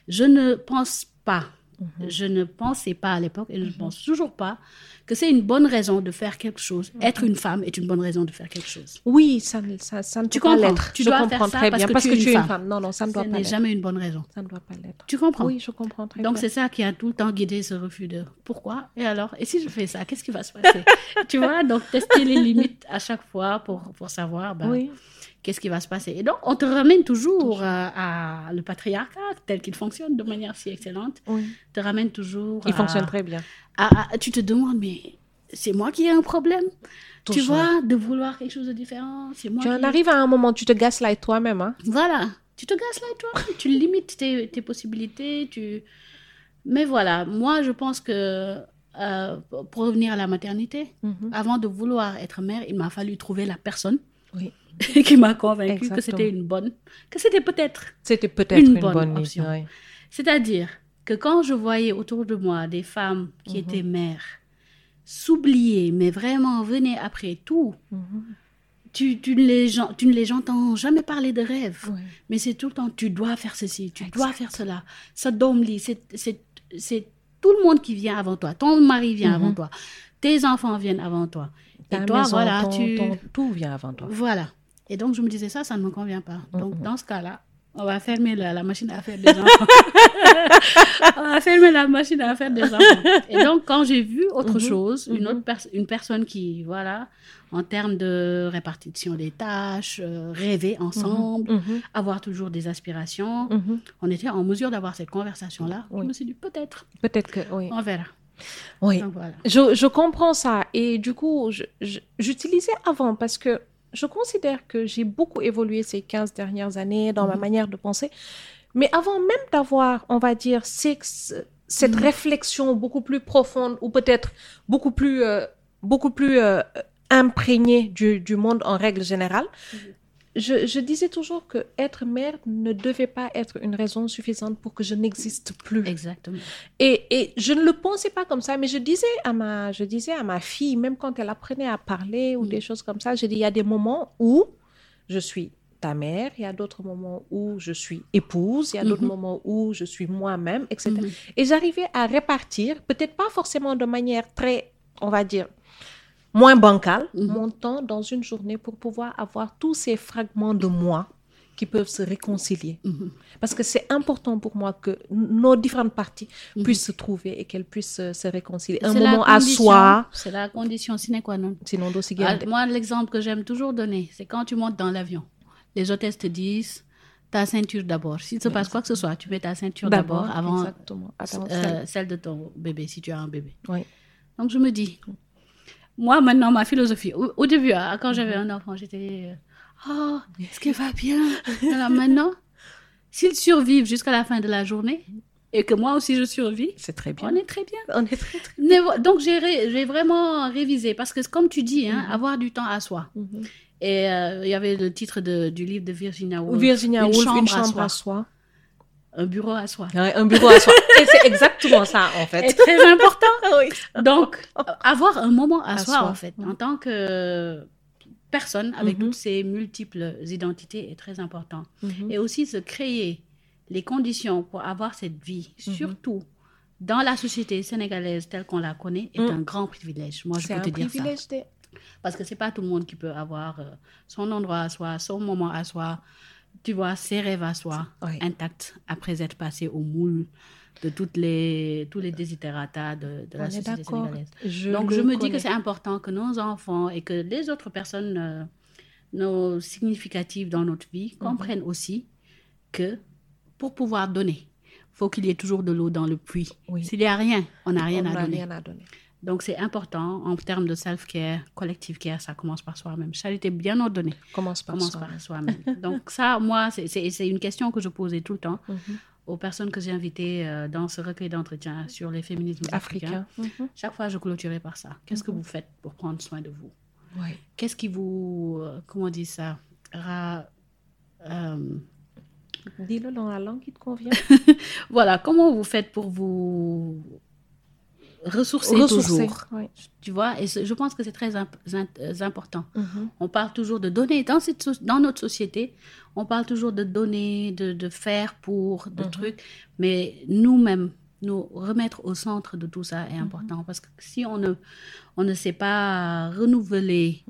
Je ne pense pas, Mhm. je ne pensais pas à l'époque et je ne pense toujours pas que c'est une bonne raison de faire quelque chose. Mhm. Être une femme est une bonne raison de faire quelque chose. Oui, ça, ne- ça, ça ne Tu peut pas comprends? l'être. Tu je dois comprends faire ça très parce bien que parce tu que tu es une femme. femme. Non, non, ça ne doit pas n'est l'être. jamais une bonne raison. Ça ne doit pas l'être. Tu comprends? Oui, je comprends très Donc bien. c'est ça qui a tout le temps guidé ce refus de pourquoi? Et alors? Et si je fais ça qu'est-ce qui va se passer tu vois? Donc tester les limites à chaque fois pour pour savoir ben, Oui. Qu'est-ce qui va se passer? Et donc on te ramène toujours euh, à le patriarcat tel qu'il fonctionne de manière si excellente oui. te ramène toujours Il à- fonctionne très bien. à- à- tu te demandes mais c'est moi qui ai un problème? Tu vois de vouloir quelque chose de différent c'est moi Tu en arrives à un moment, tu te gaslights toi-même. Hein? voilà, tu te gasses là, toi. tu limites tes, tes possibilités. Tu... Mais voilà, moi, je pense que euh, pour revenir à la maternité, Mhm. avant de vouloir être mère, il m'a fallu trouver la personne Oui. qui m'a convaincue que c'était une bonne, que c'était peut-être. C'était peut-être Une une, bonne bonne, option. oui. C'est-à-dire que quand je voyais autour de moi des femmes qui Mhm. étaient mères s'oublier, mais vraiment venaient après tout, Mhm. tu, tu, ne les, gen- tu ne les entends jamais parler de rêve. Oui. Mais c'est tout le temps, tu dois faire ceci, tu dois faire cela. Ça donne lit, c'est tout le monde qui vient avant toi. Ton mari vient avant Mhm. toi. Tes enfants viennent avant toi. Et toi, maison, voilà, ton- tu. ton- tout vient avant toi. Voilà. Et donc, je me disais, ça, ça ne me convient pas. Donc, Mhm. dans ce cas-là, on va fermer la, la machine à faire des enfants. on va fermer la machine à faire des enfants. Et donc, quand j'ai vu autre Mhm. chose, une Mhm. autre pers- une personne qui, voilà, en termes de répartition des tâches, euh, rêver ensemble, avoir toujours des aspirations, on était en mesure d'avoir cette conversation-là. Oui. Je me suis dit, peut-être, Peut-être que oui. on verra. Oui. Donc, voilà. Je, je comprends ça et du coup, j'utilisais avant parce que je considère que j'ai beaucoup évolué ces 15 dernières années dans ma Mhm. manière de penser. Mais avant même d'avoir, on va dire, cette Mhm. réflexion beaucoup plus profonde ou peut-être beaucoup plus, euh, beaucoup plus euh, imprégnée du, du monde en règle générale, je, je disais toujours que être mère ne devait pas être une raison suffisante pour que je n'existe plus. Exactement. Et, et je ne le pensais pas comme ça, mais je disais à ma, je disais à ma fille, même quand elle apprenait à parler ou Mm. des choses comme ça, je dis, il y a des moments où je suis ta mère, il y a d'autres moments où je suis épouse, il y a d'autres Mhm. moments où je suis moi-même, etc. Mhm. Et j'arrivais à répartir, peut-être pas forcément de manière très, on va dire, moins bancale, Mhm. mon temps dans une journée pour pouvoir avoir tous ces fragments de moi qui peuvent se réconcilier. Mhm. Parce que c'est important pour moi que nos différentes parties Mhm. puissent se trouver et qu'elles puissent se, se réconcilier. Un moment à soi, C'est la condition sine qua non. sinon d'aussi Ah, garder. moi, l'exemple que j'aime toujours donner, c'est quand tu montes dans l'avion. Les hôtesses te disent ta ceinture d'abord. S'il se passe quoi que ce soit, tu mets ta ceinture d'abord avant euh, celle- celle de ton bébé, si tu as un bébé. Oui. Donc, je me dis, moi, maintenant, ma philosophie, au, au début, hein, quand j'avais un enfant, j'étais, euh, oh, est-ce qu'il va bien? Alors maintenant, s'ils survivent jusqu'à la fin de la journée, et que moi aussi je survis, C'est très bien. on est très bien. On est très, Donc, j'ai ré- vraiment révisé parce que, comme tu dis, hein, Mhm. avoir du temps à soi. Mhm. Et euh, il y avait le titre de- du livre de Virginia Woolf. Virginia Une Woolf, chambre une à chambre à soi. soi. Un bureau à soi. Ouais, un bureau à soi. Et c'est exactement ça, en fait. C'est très important. Oui. Donc, avoir un moment à, À soi, soi, en fait, en tant que personne avec Mhm. toutes ces multiples identités est très important. Mhm. Et aussi se créer les conditions pour avoir cette vie, Mhm. surtout dans la société sénégalaise telle qu'on la connaît, est Mm. un grand privilège. Moi, je peux te dire ça. privilège de... Parce que c'est pas tout le monde qui peut avoir euh, son endroit à soi, son moment à soi, tu vois, ses rêves à soi, Oui. intacts, après être passé au moule de toutes les, tous les desiderata de, de la société sénégalaise. Je Donc, je me dis que c'est important que nos enfants et que les autres personnes euh, nos significatives dans notre vie Mhm. comprennent aussi que pour pouvoir donner, faut qu'il y ait toujours de l'eau dans le puits. Oui. S'il n'y a rien, on n'a rien rien à donner. Donc, c'est important en termes de self-care, collective care, ça commence par soi-même. Charité bien ordonnée Commence par commence soi. par soi-même. Donc, ça, moi, c'est- une question que je posais tout le temps Mhm. aux personnes que j'ai invitées euh, dans ce recueil d'entretien sur les féminismes africains. Africain. Mhm. Chaque fois, je clôturais par ça. Qu'est-ce que vous faites pour prendre soin de vous? Oui. Qu'est-ce qui vous, euh, comment on dit ça, ra- euh, Dis-le dans la langue qui te convient. voilà, comment vous faites pour vous ressourcer, Ressourcer. toujours Oui. Tu vois, et je pense que c'est très imp- euh, important. Mhm. On parle toujours de donner. Dans, cette, so- dans notre société, on parle toujours de donner, de, de faire pour, de Mhm. trucs. Mais nous-mêmes, nous remettre au centre de tout ça est Mhm. important. Parce que si on ne, on ne sait pas renouveler.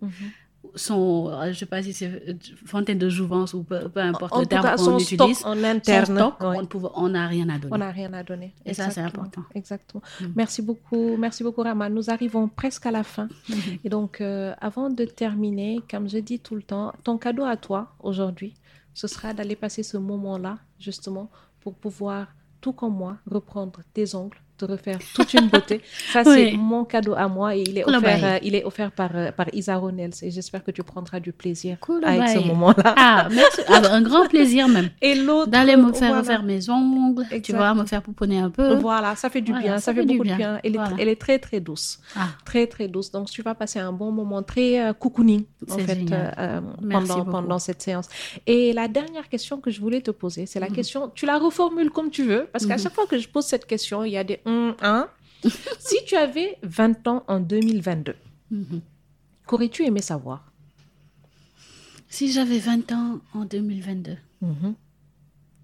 Son, euh, je ne sais pas si c'est euh, fontaine de jouvence ou peu, peu importe En le terme qu'on son utilise, stock en son interne. stock, oui. on n'a rien à donner. On n'a rien à donner. Et ça, c'est important. Exactement. Mm. Merci beaucoup, merci beaucoup, Rama. Nous arrivons presque à la fin. Mhm. Et donc, euh, avant de terminer, comme je dis tout le temps, ton cadeau à toi aujourd'hui, ce sera d'aller passer ce moment-là, justement, pour pouvoir, tout comme moi, reprendre tes ongles, te refaire toute une beauté. Ça, c'est mon cadeau à moi et il est offert, euh, il est offert par, euh, par Isa Ronels et j'espère que tu prendras du plaisir Cool avec ce moment-là. Ah, merci. Ah, un grand plaisir même. Et l'autre, D'aller me faire voilà. refaire mes ongles, tu vois, me faire pouponner un peu. Voilà, ça fait du Voilà, bien, ça, fait, du beaucoup de bien. Elle, est, elle est très, très douce. Ah, Très, très douce. Donc, tu vas passer un bon moment, très euh, cocooning, en fait, euh, pendant, pendant cette séance. Et la dernière question que je voulais te poser, c'est la Mhm. question, tu la reformules comme tu veux, parce qu'à Mhm. chaque fois que je pose cette question, il y a des hein? si tu avais 20 ans en 2022, mhm. qu'aurais-tu aimé savoir? Si j'avais 20 ans en 2022,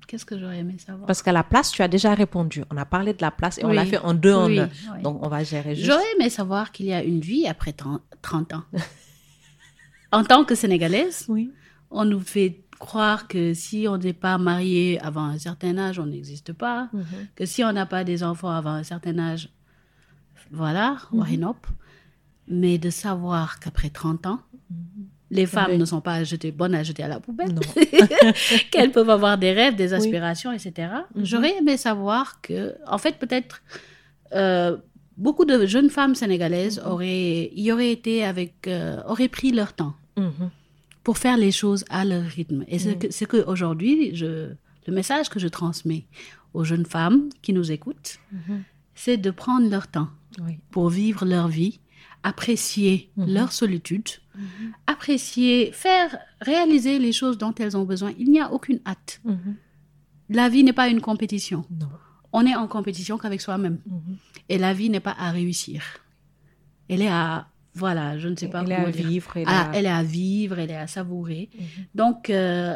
Qu'est-ce que j'aurais aimé savoir? Parce qu'à la place, tu as déjà répondu. On a parlé de la place et on l'a fait en deux en Oui, un. oui. Donc, on va gérer juste. J'aurais aimé savoir qu'il y a une vie après 30 30 ans. en tant que Sénégalaise, Oui. on nous fait croire que si on n'est pas marié avant un certain âge, on n'existe pas. Mhm. Que si on n'a pas des enfants avant un certain âge, voilà, why not? Mais de savoir qu'après 30 ans, les femmes Oui. ne sont pas jetées, bonnes à jeter à la poubelle, qu'elles peuvent avoir des rêves, des aspirations, etc. Mhm. J'aurais aimé savoir que, en fait, peut-être euh, beaucoup de jeunes femmes sénégalaises Mhm. auraient, y auraient été avec, euh, auraient pris leur temps Mhm. Pour faire les choses à leur rythme. Et c'est que, c'est que aujourd'hui, je, le message que je transmets aux jeunes femmes qui nous écoutent, c'est de prendre leur temps Oui. pour vivre leur vie, apprécier leur solitude, apprécier, faire réaliser les choses dont elles ont besoin. Il n'y a aucune hâte. La vie n'est pas une compétition. Non. On est en compétition qu'avec soi-même. Et la vie n'est pas à réussir. Elle est à, voilà, je ne sais pas Elle est comment à dire. vivre. Elle, Ah, a- elle est à vivre, elle est à savourer. Donc, euh,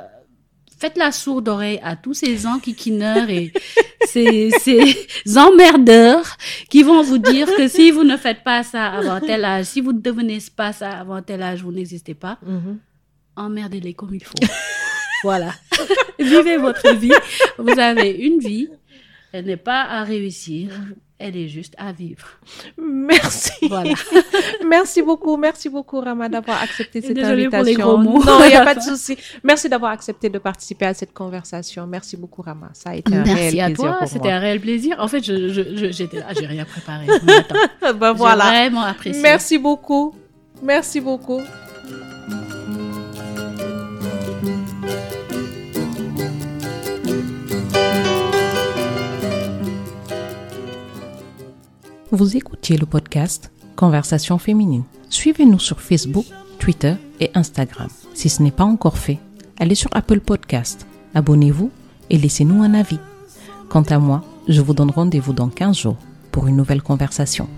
faites la sourde oreille à tous ces enquiquineurs et ces, ces emmerdeurs qui vont vous dire que si vous ne faites pas ça avant tel âge, si vous ne devenez pas ça avant tel âge, vous n'existez pas. Mhm. Emmerdez-les comme il faut. voilà. Vivez votre vie. Vous avez une vie. Elle n'est pas à réussir. Elle est juste à vivre. Merci. Voilà. Merci beaucoup, merci beaucoup Rama d'avoir accepté cette Désolée pour invitation. les gros mots. Non, il n'y a pas de souci. Merci d'avoir accepté de participer à cette conversation. Merci beaucoup Rama. Ça a été un réel Merci à plaisir toi. C'était un réel plaisir. En fait, je, j'étais là, j'ai rien préparé. Ben j'ai voilà. vraiment apprécié. Merci beaucoup. Merci beaucoup. Vous écoutiez le podcast Conversation féminine. Suivez-nous sur Facebook, Twitter et Instagram. Si ce n'est pas encore fait, allez sur Apple Podcast, abonnez-vous et laissez-nous un avis. Quant à moi, je vous donne rendez-vous dans 15 jours pour une nouvelle conversation.